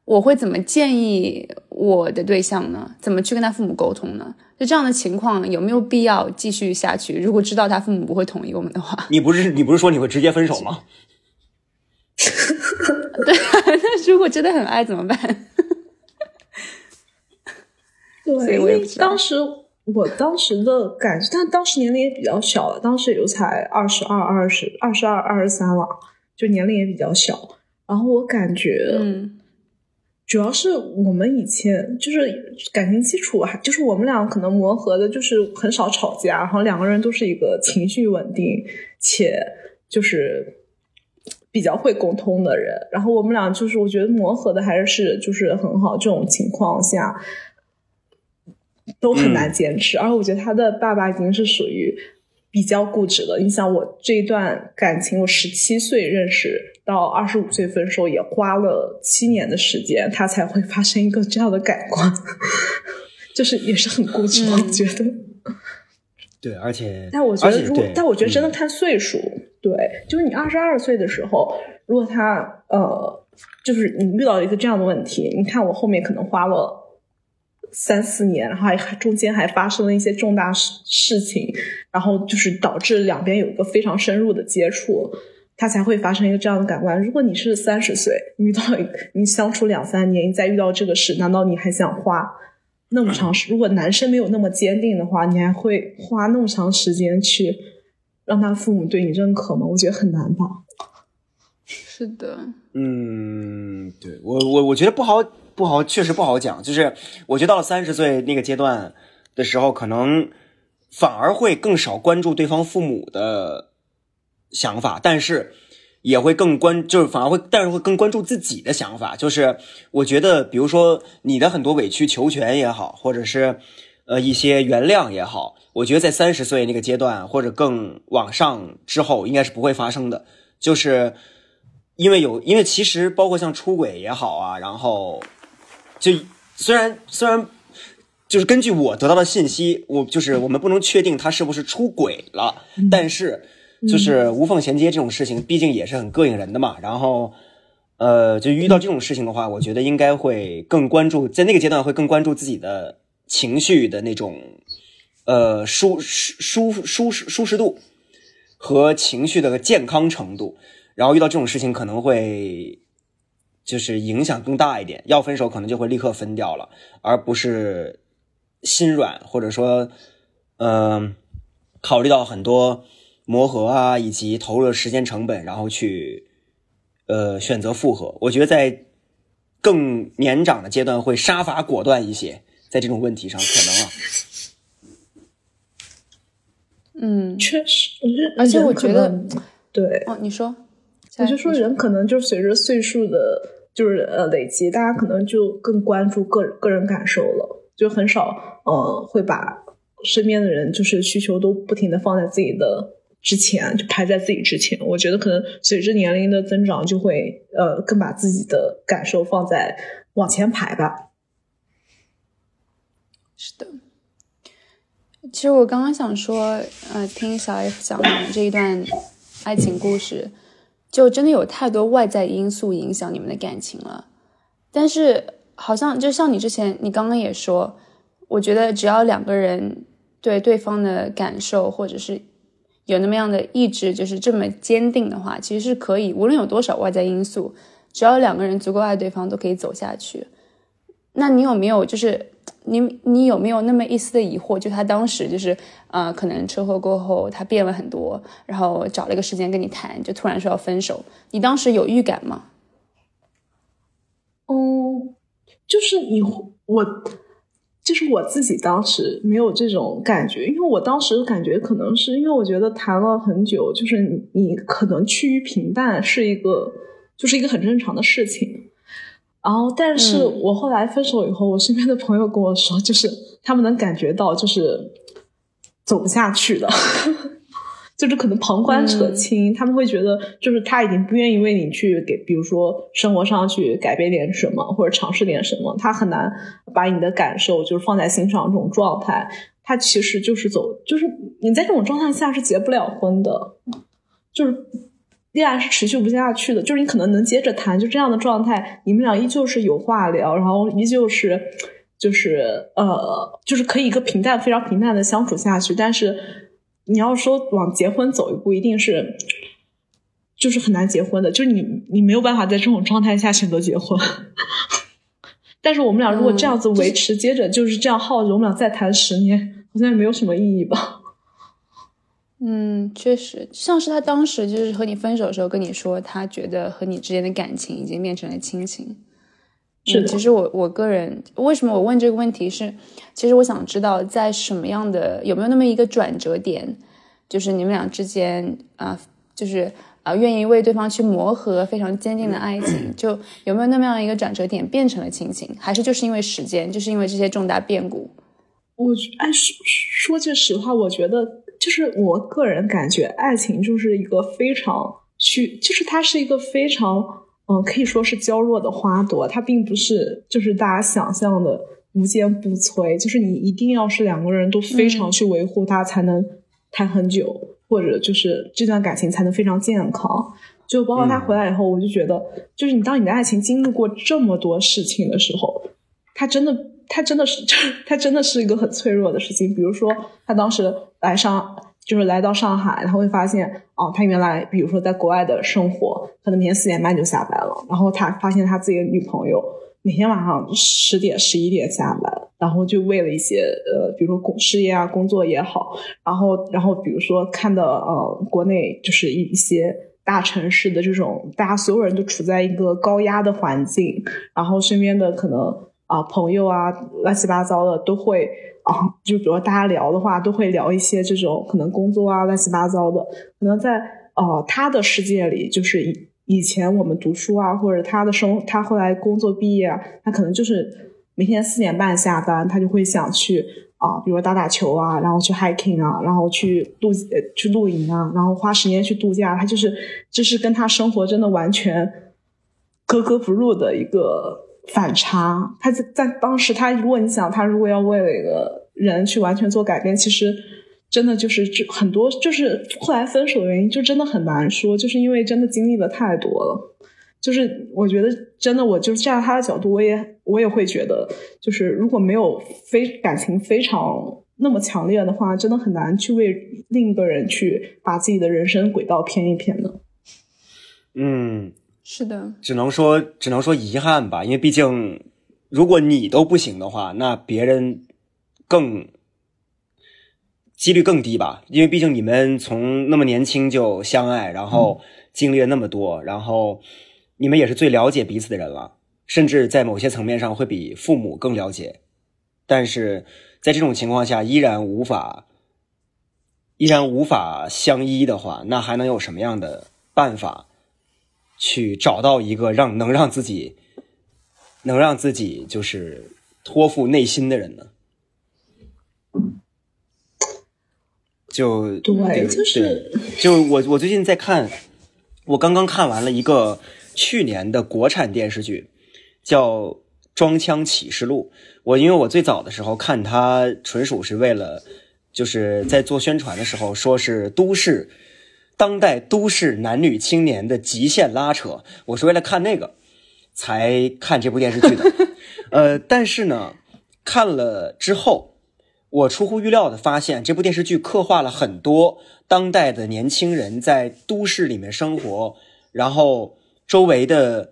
我会怎么建议我的对象呢？怎么去跟他父母沟通呢？就这样的情况有没有必要继续下去？如果知道他父母不会同意我们的话，你不是你不是说你会直接分手吗？对，那如果真的很爱怎么办？对，因为当时我当时的感觉，但当时年龄也比较小了，当时也就才二十二、二十二、十二、二十三了，就年龄也比较小。然后我感觉，嗯，主要是我们以前就是感情基础还就是我们俩可能磨合的，就是很少吵架，然后两个人都是一个情绪稳定且就是比较会沟通的人。然后我们俩就是我觉得磨合的还是就是很好，这种情况下都很难坚持。而我觉得他的爸爸已经是属于比较固执了。你想，我这一段感情，我十七岁认识。到二十五岁分手也花了七年的时间，他才会发生一个这样的改观，就是也是很固执，我觉得。对，而且，但我觉得，如果但我觉得真的看岁数，对，就是你二十二岁的时候，如果他呃，就是你遇到一个这样的问题，你看我后面可能花了三四年，然后还中间还发生了一些重大事事情，然后就是导致两边有一个非常深入的接触。他才会发生一个这样的感官。如果你是三十岁，遇到你相处两三年，你再遇到这个事，难道你还想花那么长时？如果男生没有那么坚定的话，你还会花那么长时间去让他父母对你认可吗？我觉得很难吧。是的，嗯，对我我我觉得不好不好，确实不好讲。就是我觉得到了三十岁那个阶段的时候，可能反而会更少关注对方父母的。想法，但是也会更关，就是反而会，但是会更关注自己的想法。就是我觉得，比如说你的很多委曲求全也好，或者是呃一些原谅也好，我觉得在三十岁那个阶段或者更往上之后，应该是不会发生的。就是因为有，因为其实包括像出轨也好啊，然后就虽然虽然就是根据我得到的信息，我就是我们不能确定他是不是出轨了，但是。就是无缝衔接这种事情，毕竟也是很膈应人的嘛。然后，呃，就遇到这种事情的话，我觉得应该会更关注，在那个阶段会更关注自己的情绪的那种，呃，舒舒舒舒适舒适度和情绪的健康程度。然后遇到这种事情，可能会就是影响更大一点。要分手，可能就会立刻分掉了，而不是心软，或者说，嗯，考虑到很多。磨合啊，以及投入的时间成本，然后去，呃，选择复合。我觉得在更年长的阶段会杀伐果断一些，在这种问题上可能啊。嗯，确实，而且我觉得，对，哦，你说，我就说人可能就随着岁数的，就是呃累积，大家可能就更关注个个人感受了，就很少呃会把身边的人就是需求都不停的放在自己的。之前，就排在自己之前。我觉得可能随着年龄的增长，就会呃更把自己的感受放在往前排吧。是的，其实我刚刚想说，呃，听小 F 讲的这一段爱情故事，就真的有太多外在因素影响你们的感情了。但是好像就像你之前，你刚刚也说，我觉得只要两个人对对方的感受，或者是。有那么样的意志，就是这么坚定的话，其实是可以，无论有多少外在因素，只要两个人足够爱对方，都可以走下去。那你有没有，就是你你有没有那么一丝的疑惑？就他当时就是，呃，可能车祸过后他变了很多，然后找了一个时间跟你谈，就突然说要分手，你当时有预感吗？嗯，就是你我。就是我自己当时没有这种感觉，因为我当时感觉可能是因为我觉得谈了很久，就是你你可能趋于平淡是一个，就是一个很正常的事情。然后，但是我后来分手以后，我身边的朋友跟我说，就是他们能感觉到，就是走不下去的。就是可能旁观者清，他们会觉得就是他已经不愿意为你去给，比如说生活上去改变点什么，或者尝试点什么，他很难把你的感受就是放在心上这种状态，他其实就是走，就是你在这种状态下是结不了婚的，就是恋爱是持续不下去的，就是你可能能接着谈，就这样的状态，你们俩依旧是有话聊，然后依旧是就是呃，就是可以一个平淡非常平淡的相处下去，但是。你要说往结婚走一步，一定是就是很难结婚的，就是你你没有办法在这种状态下选择结婚。但是我们俩如果这样子维持，接着就是这样耗着，我们俩再谈十年，好像也没有什么意义吧？嗯，确实，像是他当时就是和你分手的时候跟你说，他觉得和你之间的感情已经变成了亲情。是，其实我我个人为什么我问这个问题是，其实我想知道在什么样的有没有那么一个转折点，就是你们俩之间啊，就是啊愿意为对方去磨合，非常坚定的爱情，就有没有那么样一个转折点变成了亲情，还是就是因为时间，就是因为这些重大变故？我哎说说句实话，我觉得就是我个人感觉，爱情就是一个非常需，就是它是一个非常。嗯，可以说是娇弱的花朵，它并不是就是大家想象的无坚不摧。就是你一定要是两个人都非常去维护它，才能谈很久，或者就是这段感情才能非常健康。就包括他回来以后，我就觉得，就是你当你的爱情经历过这么多事情的时候，他真的，他真的是，就 是他真的是一个很脆弱的事情。比如说，他当时来上。就是来到上海，他会发现，哦，他原来比如说在国外的生活，可能每天四点半就下班了。然后他发现他自己的女朋友每天晚上十点、十一点下班，然后就为了一些呃，比如说工事业啊、工作也好，然后然后比如说看的呃，国内就是一一些大城市的这种，大家所有人都处在一个高压的环境，然后身边的可能啊朋友啊乱七八糟的都会。啊，就比如大家聊的话，都会聊一些这种可能工作啊乱七八糟的。可能在呃他的世界里，就是以以前我们读书啊，或者他的生，他后来工作毕业啊，他可能就是每天四点半下班，他就会想去啊，比如打打球啊，然后去 hiking 啊，然后去露去露营啊，然后花时间去度假。他就是就是跟他生活真的完全格格不入的一个。反差，他在在当时，他如果你想，他如果要为了一个人去完全做改变，其实真的就是这很多，就是后来分手的原因，就真的很难说，就是因为真的经历的太多了。就是我觉得真的，我就站在他的角度，我也我也会觉得，就是如果没有非感情非常那么强烈的话，真的很难去为另一个人去把自己的人生轨道偏一偏的。嗯。是的，只能说只能说遗憾吧，因为毕竟，如果你都不行的话，那别人更几率更低吧。因为毕竟你们从那么年轻就相爱，然后经历了那么多，然后你们也是最了解彼此的人了，甚至在某些层面上会比父母更了解。但是在这种情况下，依然无法依然无法相依的话，那还能有什么样的办法？去找到一个让能让自己能让自己就是托付内心的人呢？就对，就是就我我最近在看，我刚刚看完了一个去年的国产电视剧，叫《装腔启示录》。我因为我最早的时候看它，纯属是为了就是在做宣传的时候说是都市当代都市男女青年的极限拉扯，我是为了看那个才看这部电视剧的。呃，但是呢，看了之后。我出乎预料的发现，这部电视剧刻画了很多当代的年轻人在都市里面生活，然后周围的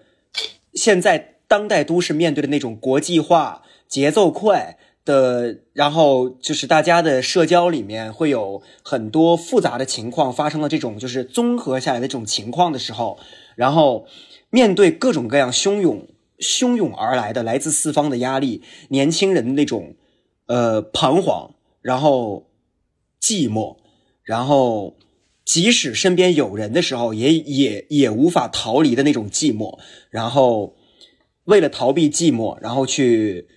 现在当代都市面对的那种国际化、节奏快的，然后就是大家的社交里面会有很多复杂的情况发生了这种就是综合下来的这种情况的时候，然后面对各种各样汹涌汹涌而来的来自四方的压力，年轻人的那种。呃，彷徨，然后寂寞，然后即使身边有人的时候，也也也无法逃离的那种寂寞。然后为了逃避寂寞，然后去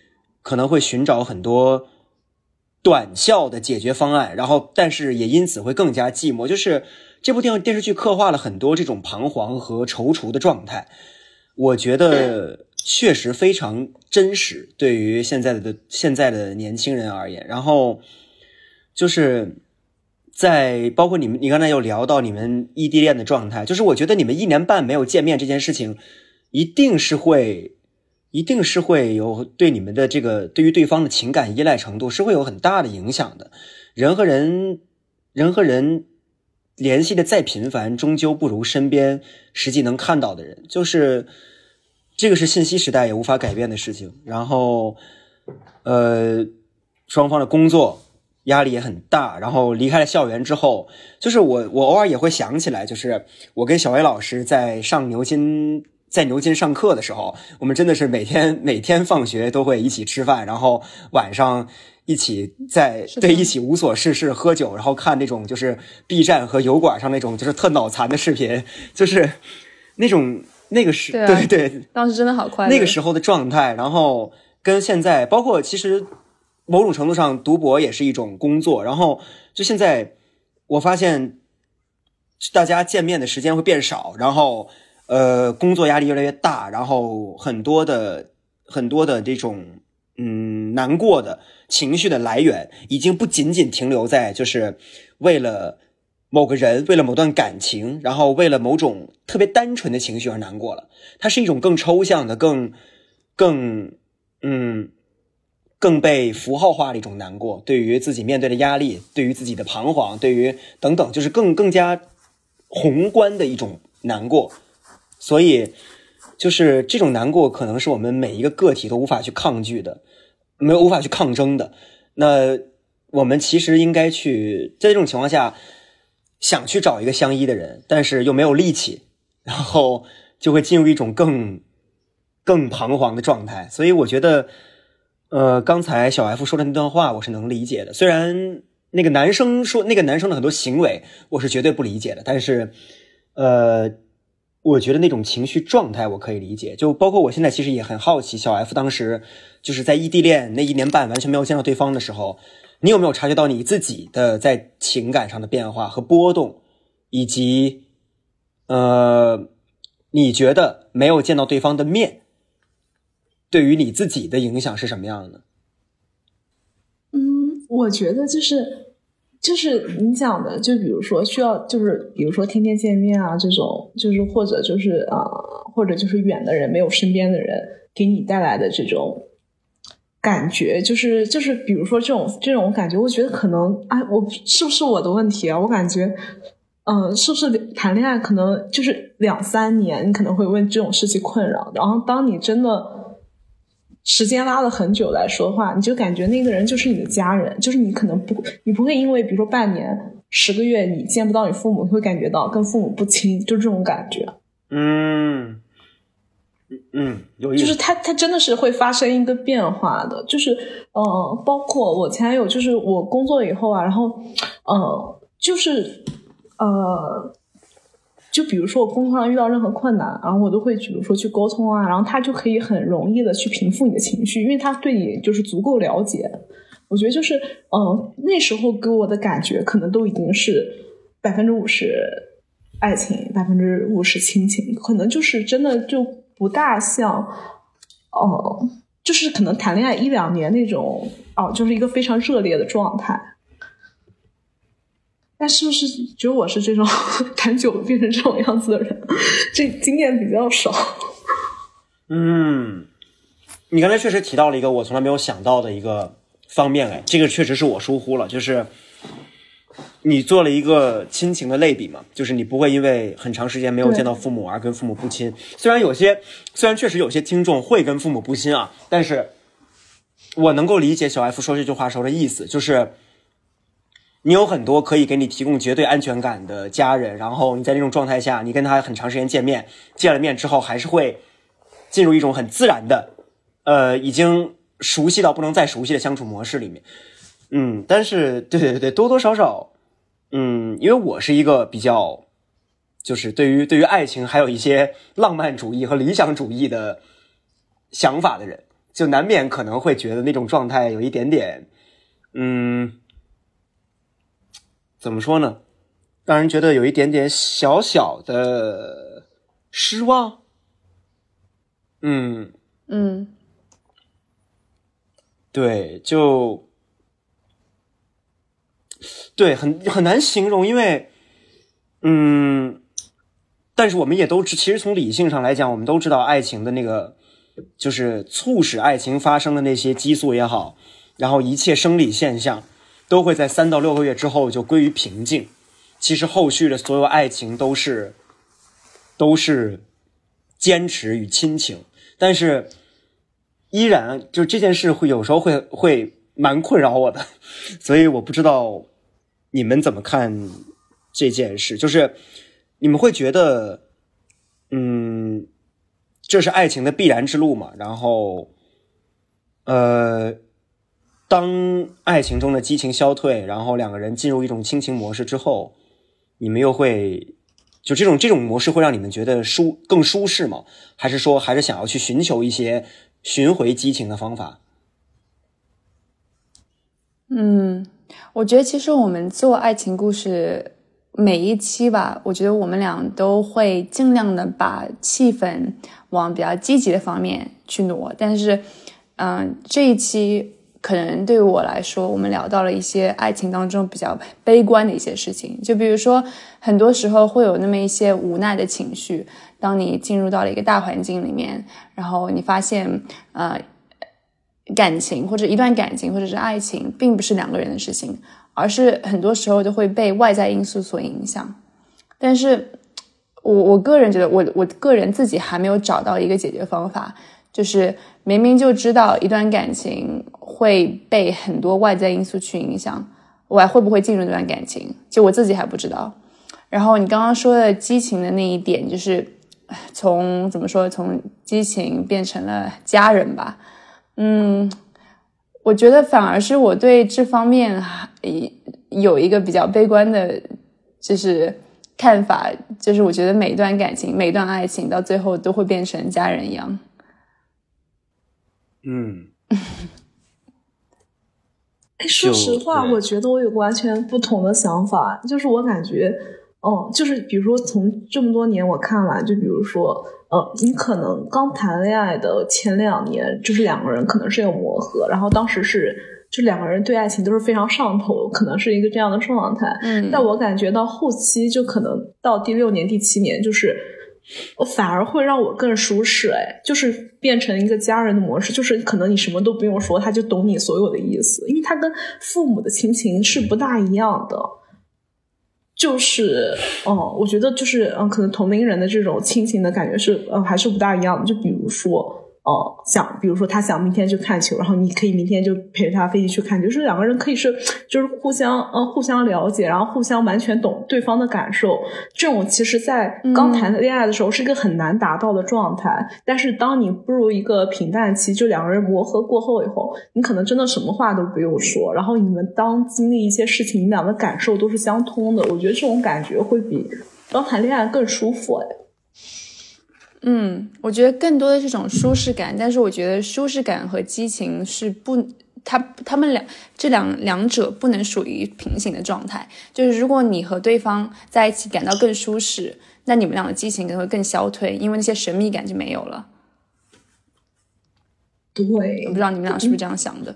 可能会寻找很多短效的解决方案。然后，但是也因此会更加寂寞。就是这部电电视剧刻画了很多这种彷徨和踌躇的状态。我觉得。确实非常真实，对于现在的现在的年轻人而言。然后就是在包括你们，你刚才有聊到你们异地恋的状态，就是我觉得你们一年半没有见面这件事情，一定是会，一定是会有对你们的这个对于对方的情感依赖程度是会有很大的影响的。人和人，人和人联系的再频繁，终究不如身边实际能看到的人。就是。这个是信息时代也无法改变的事情。然后，呃，双方的工作压力也很大。然后离开了校园之后，就是我，我偶尔也会想起来，就是我跟小薇老师在上牛津，在牛津上课的时候，我们真的是每天 每天放学都会一起吃饭，然后晚上一起在对一起无所事事喝酒，然后看那种就是 B 站和油管上那种就是特脑残的视频，就是那种。那个时对对，当时真的好快乐。那个时候的状态，然后跟现在，包括其实某种程度上，读博也是一种工作。然后就现在，我发现大家见面的时间会变少，然后呃，工作压力越来越大，然后很多的很多的这种嗯难过的情绪的来源，已经不仅仅停留在就是为了。某个人为了某段感情，然后为了某种特别单纯的情绪而难过了，它是一种更抽象的、更、更嗯、更被符号化的一种难过。对于自己面对的压力，对于自己的彷徨，对于等等，就是更更加宏观的一种难过。所以，就是这种难过，可能是我们每一个个体都无法去抗拒的，没有无法去抗争的。那我们其实应该去在这种情况下。想去找一个相依的人，但是又没有力气，然后就会进入一种更更彷徨的状态。所以我觉得，呃，刚才小 F 说的那段话，我是能理解的。虽然那个男生说那个男生的很多行为，我是绝对不理解的，但是，呃，我觉得那种情绪状态我可以理解。就包括我现在其实也很好奇，小 F 当时就是在异地恋那一年半完全没有见到对方的时候。你有没有察觉到你自己的在情感上的变化和波动，以及，呃，你觉得没有见到对方的面，对于你自己的影响是什么样的？嗯，我觉得就是，就是你讲的，就比如说需要，就是比如说天天见面啊，这种，就是或者就是啊，或者就是远的人没有身边的人给你带来的这种。感觉就是就是，比如说这种这种感觉，我觉得可能哎，我是不是我的问题啊？我感觉，嗯，是不是谈恋爱可能就是两三年，你可能会为这种事情困扰。然后当你真的时间拉了很久来说话，你就感觉那个人就是你的家人，就是你可能不你不会因为比如说半年、十个月你见不到你父母，会感觉到跟父母不亲，就这种感觉。嗯。嗯，有意思。就是他，他真的是会发生一个变化的。就是，呃，包括我前男友，就是我工作以后啊，然后，呃，就是，呃，就比如说我工作上遇到任何困难，然后我都会比如说去沟通啊，然后他就可以很容易的去平复你的情绪，因为他对你就是足够了解。我觉得就是，嗯，那时候给我的感觉可能都已经是百分之五十爱情，百分之五十亲情，可能就是真的就不大像，哦，就是可能谈恋爱一两年那种，哦，就是一个非常热烈的状态。那是不是只有我是这种 谈久了变成这种样子的人？这经验比较少。嗯，你刚才确实提到了一个我从来没有想到的一个方面，哎，这个确实是我疏忽了，就是你做了一个亲情的类比嘛，就是你不会因为很长时间没有见到父母而跟父母不亲。虽然有些，虽然确实有些听众会跟父母不亲啊，但是我能够理解小 F 说这句话时候的意思，就是。你有很多可以给你提供绝对安全感的家人，然后你在那种状态下，你跟他很长时间见面，见了面之后还是会进入一种很自然的，呃，已经熟悉到不能再熟悉的相处模式里面。嗯，但是对对对，多多少少，嗯，因为我是一个比较，就是对于对于爱情还有一些浪漫主义和理想主义的想法的人，就难免可能会觉得那种状态有一点点，嗯。怎么说呢？让人觉得有一点点小小的失望。嗯嗯，对，就对，很很难形容，因为嗯，但是我们也都知，其实从理性上来讲，我们都知道爱情的那个，就是促使爱情发生的那些激素也好，然后一切生理现象。都会在三到六个月之后就归于平静。其实后续的所有爱情都是都是坚持与亲情，但是依然就这件事会有时候会会蛮困扰我的，所以我不知道你们怎么看这件事。就是你们会觉得，嗯，这是爱情的必然之路嘛？然后，呃。当爱情中的激情消退，然后两个人进入一种亲情模式之后，你们又会就这种这种模式会让你们觉得舒更舒适吗？还是说还是想要去寻求一些寻回激情的方法？嗯，我觉得其实我们做爱情故事每一期吧，我觉得我们俩都会尽量的把气氛往比较积极的方面去挪，但是，嗯，这一期。可能对于我来说，我们聊到了一些爱情当中比较悲观的一些事情，就比如说，很多时候会有那么一些无奈的情绪。当你进入到了一个大环境里面，然后你发现，呃，感情或者一段感情或者是爱情，并不是两个人的事情，而是很多时候都会被外在因素所影响。但是，我我个人觉得，我我个人自己还没有找到一个解决方法。就是明明就知道一段感情会被很多外在因素去影响，我还会不会进入这段感情？就我自己还不知道。然后你刚刚说的激情的那一点，就是从怎么说，从激情变成了家人吧。嗯，我觉得反而是我对这方面有一个比较悲观的，就是看法，就是我觉得每一段感情、每一段爱情到最后都会变成家人一样。嗯，哎，说实话，我觉得我有完全不同的想法，就是我感觉，嗯，就是比如说从这么多年我看来，就比如说，呃，你可能刚谈恋爱的前两年，就是两个人可能是有磨合，然后当时是就两个人对爱情都是非常上头，可能是一个这样的状态。嗯，但我感觉到后期就可能到第六年、第七年，就是。我反而会让我更舒适，哎，就是变成一个家人的模式，就是可能你什么都不用说，他就懂你所有的意思，因为他跟父母的亲情是不大一样的，就是，嗯，我觉得就是，嗯，可能同龄人的这种亲情的感觉是，嗯，还是不大一样的，就比如说。哦，想比如说他想明天去看球，然后你可以明天就陪着他飞机去看，就是两个人可以是就是互相呃互相了解，然后互相完全懂对方的感受。这种其实，在刚谈恋爱的时候是一个很难达到的状态。但是当你步入一个平淡期，就两个人磨合过后以后，你可能真的什么话都不用说，然后你们当经历一些事情，你们两个感受都是相通的。我觉得这种感觉会比刚谈恋爱更舒服哎。嗯，我觉得更多的是种舒适感，但是我觉得舒适感和激情是不他他们两这两两者不能属于平行的状态。就是如果你和对方在一起感到更舒适，那你们俩的激情可能会更消退，因为那些神秘感就没有了。对，我不知道你们俩是不是这样想的。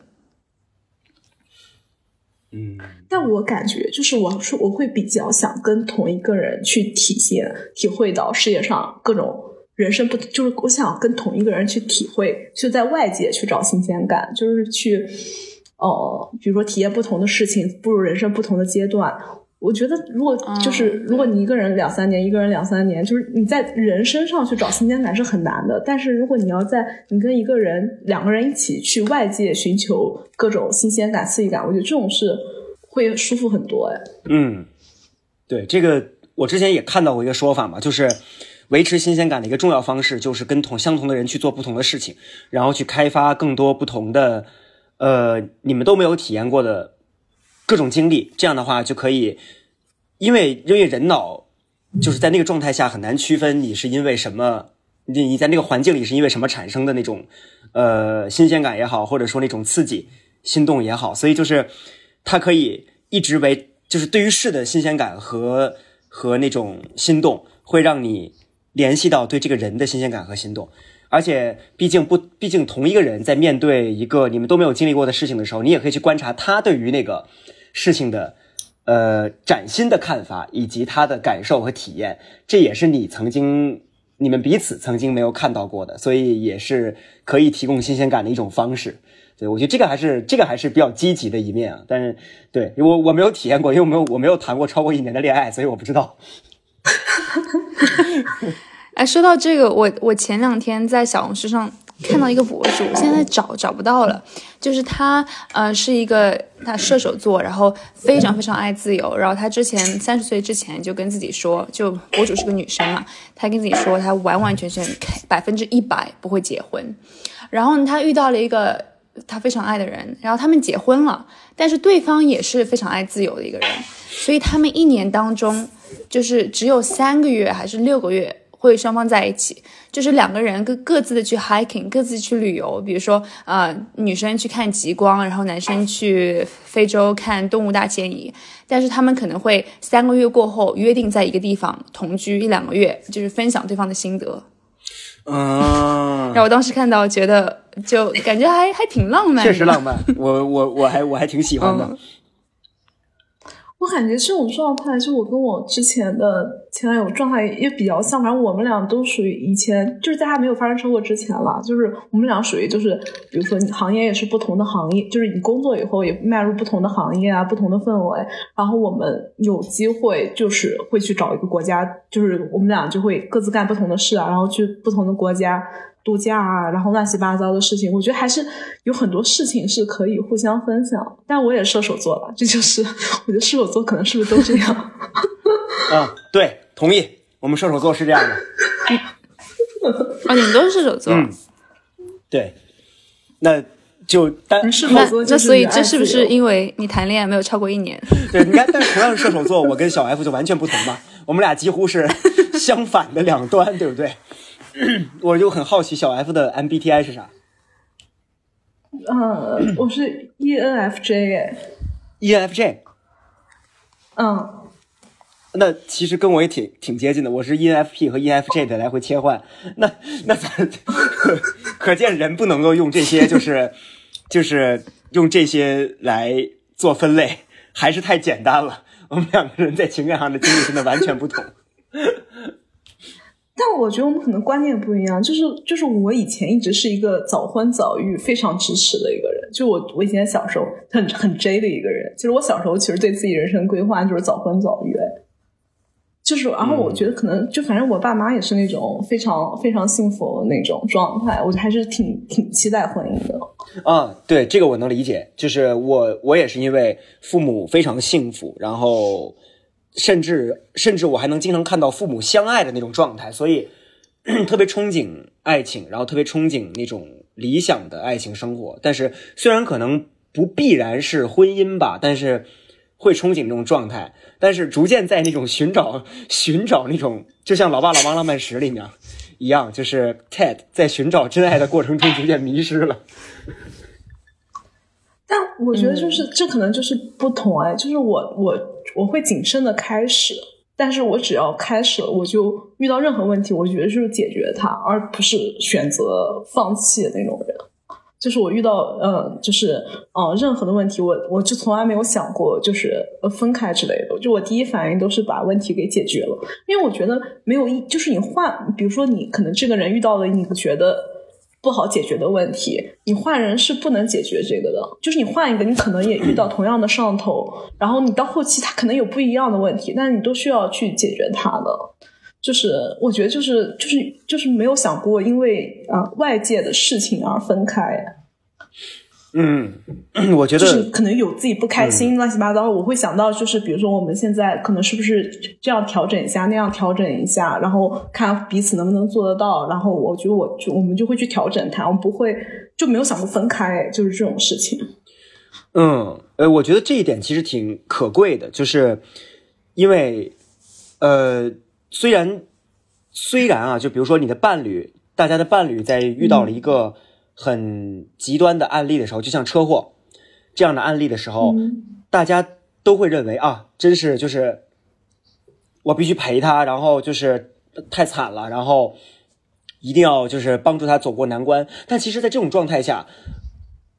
嗯，但我感觉就是我说我会比较想跟同一个人去体现、体会到世界上各种人生不，就是我想跟同一个人去体会，就在外界去找新鲜感，就是去，呃，比如说体验不同的事情，步入人生不同的阶段。我觉得，如果就是如果你一个人两三年，一个人两三年，就是你在人身上去找新鲜感是很难的。但是如果你要在你跟一个人两个人一起去外界寻求各种新鲜感、刺激感，我觉得这种是会舒服很多。哎，嗯，对，这个我之前也看到过一个说法嘛，就是维持新鲜感的一个重要方式，就是跟同相同的人去做不同的事情，然后去开发更多不同的，呃，你们都没有体验过的。各种经历，这样的话就可以，因为因为人脑就是在那个状态下很难区分你是因为什么，你你在那个环境里是因为什么产生的那种呃新鲜感也好，或者说那种刺激心动也好，所以就是它可以一直为就是对于事的新鲜感和和那种心动，会让你联系到对这个人的新鲜感和心动。而且，毕竟不，毕竟同一个人在面对一个你们都没有经历过的事情的时候，你也可以去观察他对于那个事情的，呃，崭新的看法以及他的感受和体验。这也是你曾经、你们彼此曾经没有看到过的，所以也是可以提供新鲜感的一种方式。对，我觉得这个还是这个还是比较积极的一面啊。但是，对我我没有体验过，因为我没有我没有谈过超过一年的恋爱，所以我不知道。哎，说到这个，我我前两天在小红书上看到一个博主，现在找找不到了。就是他，呃，是一个他射手座，然后非常非常爱自由。然后他之前三十岁之前就跟自己说，就博主是个女生嘛，他跟自己说他完完全全百分之一百不会结婚。然后他遇到了一个他非常爱的人，然后他们结婚了，但是对方也是非常爱自由的一个人，所以他们一年当中就是只有三个月还是六个月。会双方在一起，就是两个人各各自的去 hiking，各自去旅游。比如说，呃，女生去看极光，然后男生去非洲看动物大迁移。但是他们可能会三个月过后约定在一个地方同居一两个月，就是分享对方的心得。嗯，然后我当时看到，觉得就感觉还还挺浪漫，确实浪漫。我我我还我还挺喜欢的。我感觉这种状态，就我跟我之前的前男友状态也比较像。反正我们俩都属于以前，就是在还没有发生车祸之前了。就是我们俩属于就是，比如说行业也是不同的行业，就是你工作以后也迈入不同的行业啊，不同的氛围。然后我们有机会就是会去找一个国家，就是我们俩就会各自干不同的事啊，然后去不同的国家。度假啊，然后乱七八糟的事情，我觉得还是有很多事情是可以互相分享。但我也射手座了，这就是我觉得射手座可能是不是都这样？嗯，对，同意。我们射手座是这样的。啊，你们都是射手座。嗯，对。那就单射手座，那所以这是不是因为你谈恋爱没有超过一年？对，你看，但同样是射手座，我跟小 F 就完全不同嘛。我们俩几乎是相反的两端，对不对？我就很好奇，小 F 的 MBTI 是啥？嗯，我是 ENFJ 哎。ENFJ。嗯。那其实跟我也挺挺接近的，我是 ENFP 和 ENFJ 的来回切换。那那咱 可见人不能够用这些，就是 就是用这些来做分类，还是太简单了。我们两个人在情感上的经历真的完全不同。但我觉得我们可能观念不一样，就是就是我以前一直是一个早婚早育非常支持的一个人，就我我以前小时候很很 J 的一个人，就是我小时候其实对自己人生规划就是早婚早育，就是然后我觉得可能就反正我爸妈也是那种非常非常幸福的那种状态，我还是挺挺期待婚姻的。啊，对这个我能理解，就是我我也是因为父母非常幸福，然后。甚至甚至我还能经常看到父母相爱的那种状态，所以 特别憧憬爱情，然后特别憧憬那种理想的爱情生活。但是虽然可能不必然是婚姻吧，但是会憧憬这种状态。但是逐渐在那种寻找 寻找那种，就像《老爸老妈浪漫史》里面一样，就是 Ted 在寻找真爱的过程中逐渐迷失了。但我觉得就是这可能就是不同哎，就是我我我会谨慎的开始，但是我只要开始了，我就遇到任何问题，我觉得就是解决它，而不是选择放弃的那种人。就是我遇到呃，就是呃，任何的问题，我我就从来没有想过就是呃分开之类的。就我第一反应都是把问题给解决了，因为我觉得没有一，就是你换，比如说你可能这个人遇到了你觉得不好解决的问题，你换人是不能解决这个的。就是你换一个，你可能也遇到同样的上头，然后你到后期他可能有不一样的问题，但是你都需要去解决他的。就是我觉得就是就是就是没有想过因为啊外界的事情而分开。嗯，我觉得就是可能有自己不开心乱七八糟，我会想到就是比如说我们现在可能是不是这样调整一下那样调整一下，然后看彼此能不能做得到，然后我觉得我就我们就会去调整它，我们不会就没有想过分开，就是这种事情。嗯，呃，我觉得这一点其实挺可贵的，就是因为呃。虽然，虽然啊，就比如说你的伴侣，大家的伴侣在遇到了一个很极端的案例的时候，就像车祸这样的案例的时候，大家都会认为啊，真是就是我必须陪他，然后就是太惨了，然后一定要就是帮助他走过难关。但其实，在这种状态下，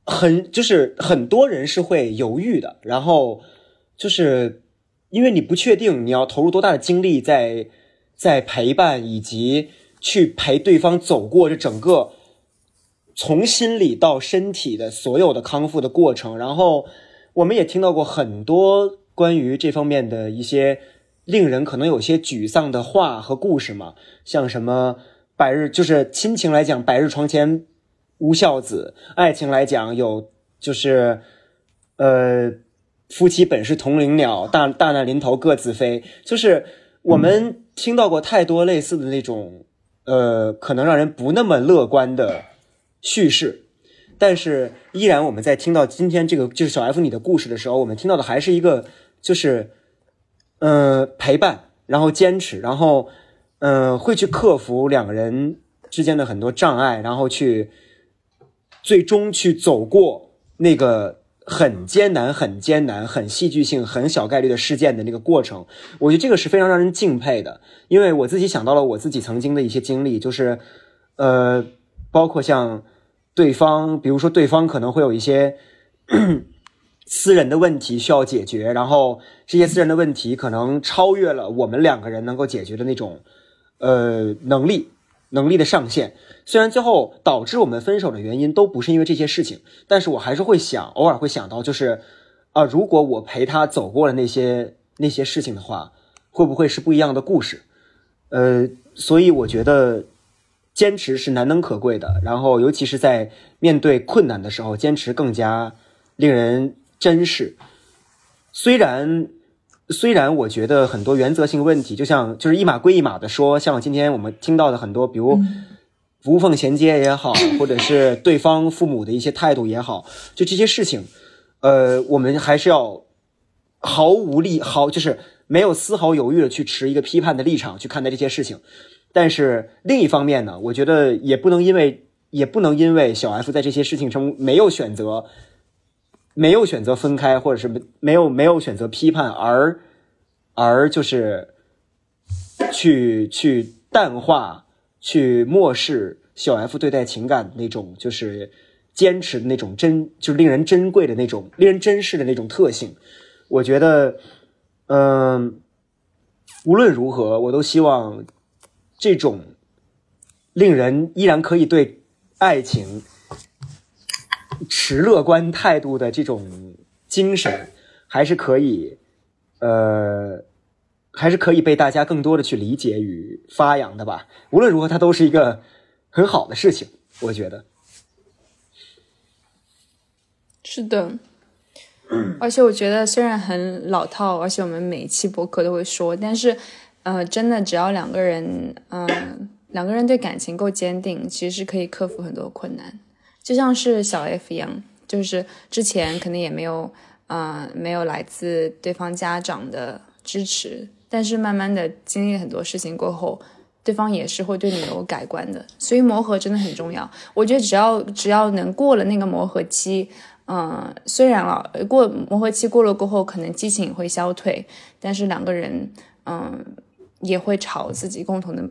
很就是很多人是会犹豫的，然后就是因为你不确定你要投入多大的精力在。在陪伴以及去陪对方走过这整个从心理到身体的所有的康复的过程，然后我们也听到过很多关于这方面的一些令人可能有些沮丧的话和故事嘛，像什么百日就是亲情来讲百日床前无孝子，爱情来讲有就是呃夫妻本是同林鸟，大大难临头各自飞，就是我们。听到过太多类似的那种，呃，可能让人不那么乐观的叙事，但是依然我们在听到今天这个就是小 F 你的故事的时候，我们听到的还是一个就是，呃，陪伴，然后坚持，然后，呃，会去克服两个人之间的很多障碍，然后去最终去走过那个。很艰难、很艰难、很戏剧性、很小概率的事件的那个过程，我觉得这个是非常让人敬佩的。因为我自己想到了我自己曾经的一些经历，就是，呃，包括像对方，比如说对方可能会有一些 私人的问题需要解决，然后这些私人的问题可能超越了我们两个人能够解决的那种呃能力。能力的上限，虽然最后导致我们分手的原因都不是因为这些事情，但是我还是会想，偶尔会想到，就是啊，如果我陪他走过了那些那些事情的话，会不会是不一样的故事？呃，所以我觉得坚持是难能可贵的，然后尤其是在面对困难的时候，坚持更加令人珍视。虽然。虽然我觉得很多原则性问题，就像就是一码归一码的说，像今天我们听到的很多，比如无缝衔接也好，或者是对方父母的一些态度也好，就这些事情，呃，我们还是要毫无力毫就是没有丝毫犹豫的去持一个批判的立场去看待这些事情。但是另一方面呢，我觉得也不能因为也不能因为小 F 在这些事情中没有选择。没有选择分开，或者是没有没有选择批判，而而就是去去淡化、去漠视小 F 对待情感那种就是坚持的那种珍，就是令人珍贵的那种、令人珍视的那种特性。我觉得，嗯，无论如何，我都希望这种令人依然可以对爱情。持乐观态度的这种精神，还是可以，呃，还是可以被大家更多的去理解与发扬的吧。无论如何，它都是一个很好的事情，我觉得。是的，而且我觉得虽然很老套，而且我们每一期博客都会说，但是，呃，真的只要两个人，嗯，两个人对感情够坚定，其实是可以克服很多困难。就像是小 F 一样，就是之前可能也没有，呃，没有来自对方家长的支持，但是慢慢的经历很多事情过后，对方也是会对你有改观的。所以磨合真的很重要。我觉得只要只要能过了那个磨合期，嗯，虽然了，过磨合期过了过后，可能激情会消退，但是两个人，嗯，也会朝自己共同的、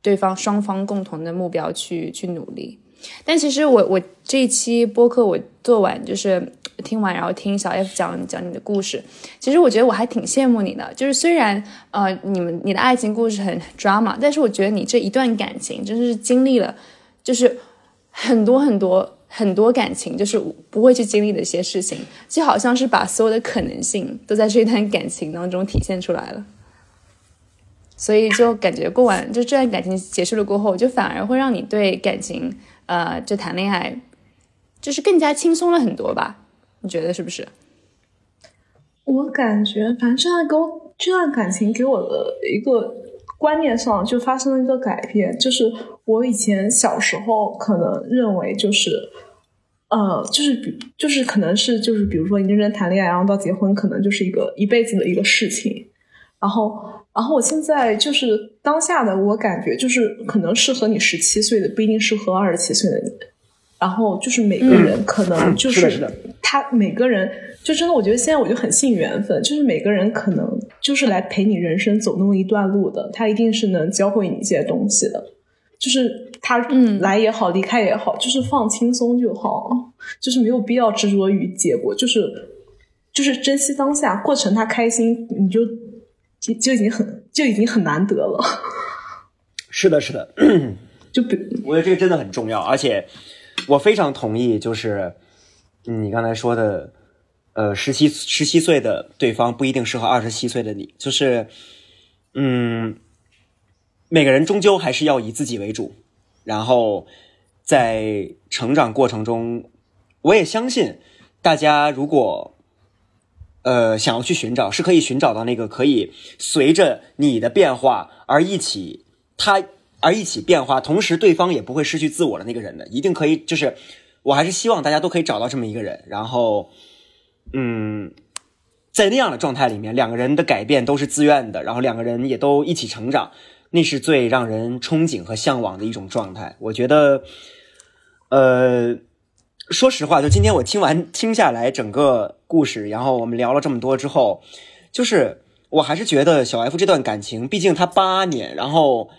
对方双方共同的目标去去努力。但其实我我这一期播客我做完就是听完，然后听小 F 讲讲你的故事，其实我觉得我还挺羡慕你的。就是虽然呃你们你的爱情故事很 drama，但是我觉得你这一段感情真的是经历了，就是很多很多。很多感情就是不会去经历的一些事情，就好像是把所有的可能性都在这一段感情当中体现出来了，所以就感觉过完就这段感情结束了过后，就反而会让你对感情，呃，就谈恋爱，就是更加轻松了很多吧？你觉得是不是？我感觉，反正这段给我这段感情给我的一个观念上就发生了一个改变，就是。我以前小时候可能认为就是，呃，就是比就是可能是就是比如说你认真谈恋爱，然后到结婚，可能就是一个一辈子的一个事情。然后，然后我现在就是当下的我感觉就是可能适合你十七岁的不一定适合二十七岁的你。然后就是每个人可能就是他每个人就真的我觉得现在我就很信缘分，就是每个人可能就是来陪你人生走那么一段路的，他一定是能教会你一些东西的。就是他来也好，离开也好，就是放轻松就好，就是没有必要执着于结果，就是就是珍惜当下，过程他开心，你就就就已经很就已经很难得了。是的，是的，就比我觉得这个真的很重要，而且我非常同意，就是你刚才说的，呃，十七十七岁的对方不一定适合二十七岁的你，就是嗯。每个人终究还是要以自己为主，然后在成长过程中，我也相信大家如果呃想要去寻找，是可以寻找到那个可以随着你的变化而一起他而一起变化，同时对方也不会失去自我的那个人的，一定可以。就是我还是希望大家都可以找到这么一个人，然后嗯，在那样的状态里面，两个人的改变都是自愿的，然后两个人也都一起成长。那是最让人憧憬和向往的一种状态。我觉得，呃，说实话，就今天我听完听下来整个故事，然后我们聊了这么多之后，就是我还是觉得小 F 这段感情，毕竟他八年，然后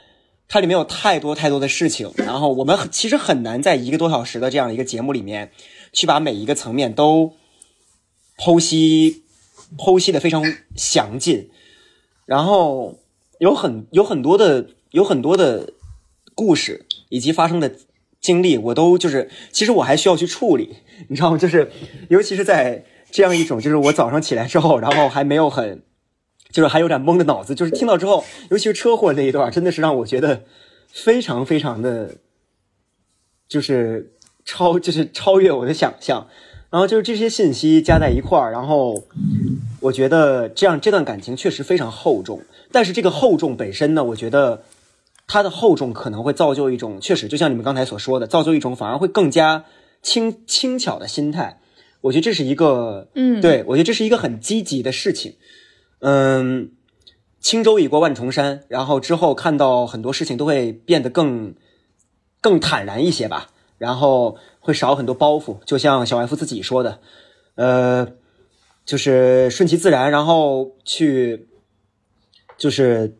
它里面有太多太多的事情，然后我们其实很难在一个多小时的这样一个节目里面，去把每一个层面都剖析剖析的非常详尽，然后。有很有很多的有很多的故事以及发生的经历，我都就是，其实我还需要去处理，你知道吗？就是，尤其是在这样一种，就是我早上起来之后，然后还没有很，就是还有点懵的脑子，就是听到之后，尤其是车祸那一段，真的是让我觉得非常非常的，就是超就是超越我的想象。然后就是这些信息加在一块儿，然后我觉得这样这段感情确实非常厚重。但是这个厚重本身呢，我觉得它的厚重可能会造就一种，确实就像你们刚才所说的，造就一种反而会更加轻轻巧的心态。我觉得这是一个，嗯，对我觉得这是一个很积极的事情。嗯，轻舟已过万重山，然后之后看到很多事情都会变得更更坦然一些吧，然后会少很多包袱。就像小 F 自己说的，呃，就是顺其自然，然后去。就是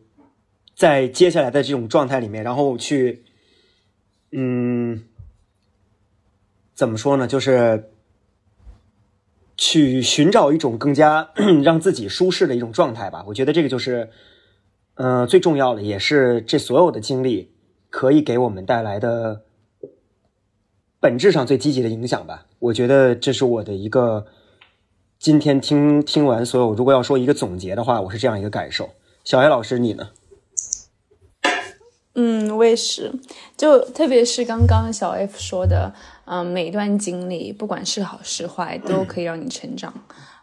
在接下来的这种状态里面，然后去，嗯，怎么说呢？就是去寻找一种更加 让自己舒适的一种状态吧。我觉得这个就是，呃，最重要的，也是这所有的经历可以给我们带来的本质上最积极的影响吧。我觉得这是我的一个今天听听完所有，如果要说一个总结的话，我是这样一个感受。小艾老师，你呢？嗯，我也是，就特别是刚刚小 F 说的，嗯，每一段经历，不管是好是坏，都可以让你成长。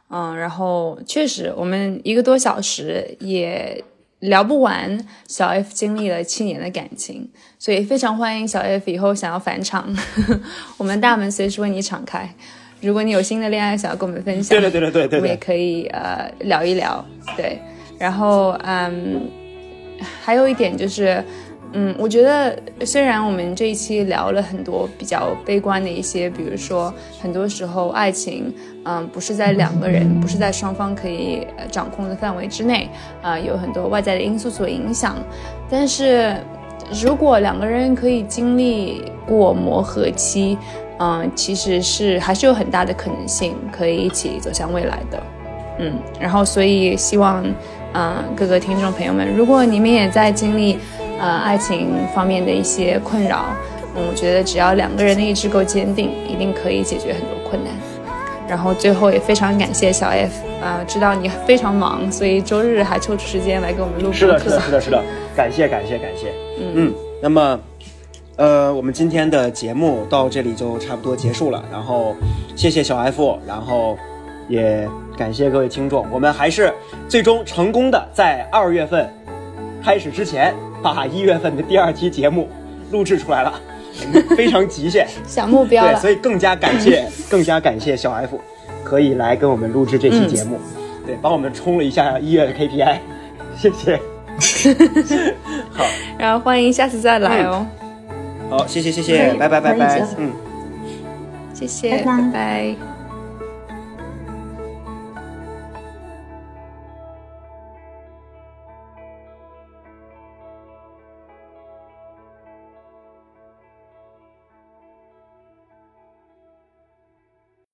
嗯，然后确实，我们一个多小时也聊不完小 F 经历了七年的感情，所以非常欢迎小 F 以后想要返场，我们大门随时为你敞开。如果你有新的恋爱想要跟我们分享，对对对对对，我们也可以呃聊一聊，对。然后，嗯，还有一点就是，嗯，我觉得虽然我们这一期聊了很多比较悲观的一些，比如说很多时候爱情，嗯，不是在两个人，不是在双方可以掌控的范围之内，啊，有很多外在的因素所影响。但是如果两个人可以经历过磨合期，嗯，其实是还是有很大的可能性可以一起走向未来的。嗯，然后所以希望，嗯，各个听众朋友们，如果你们也在经历。呃，爱情方面的一些困扰，嗯，我觉得只要两个人的意志够坚定，一定可以解决很多困难。然后最后也非常感谢小 F，啊，知道你非常忙，所以周日还抽出时间来给我们录是的，是的，是的，是的，感谢，感谢，感谢。嗯嗯，那么，呃，我们今天的节目到这里就差不多结束了。然后谢谢小 F，然后也感谢各位听众，我们还是最终成功的在二月份开始之前。把一月份的第二期节目录制出来了，非常极限，小目标对，所以更加感谢，更加感谢小 F，可以来跟我们录制这期节目，对，帮我们冲了一下一月的 KPI，谢谢。好，然后欢迎下次再来哦。好，谢谢谢谢，拜拜拜拜，嗯，谢谢，拜拜。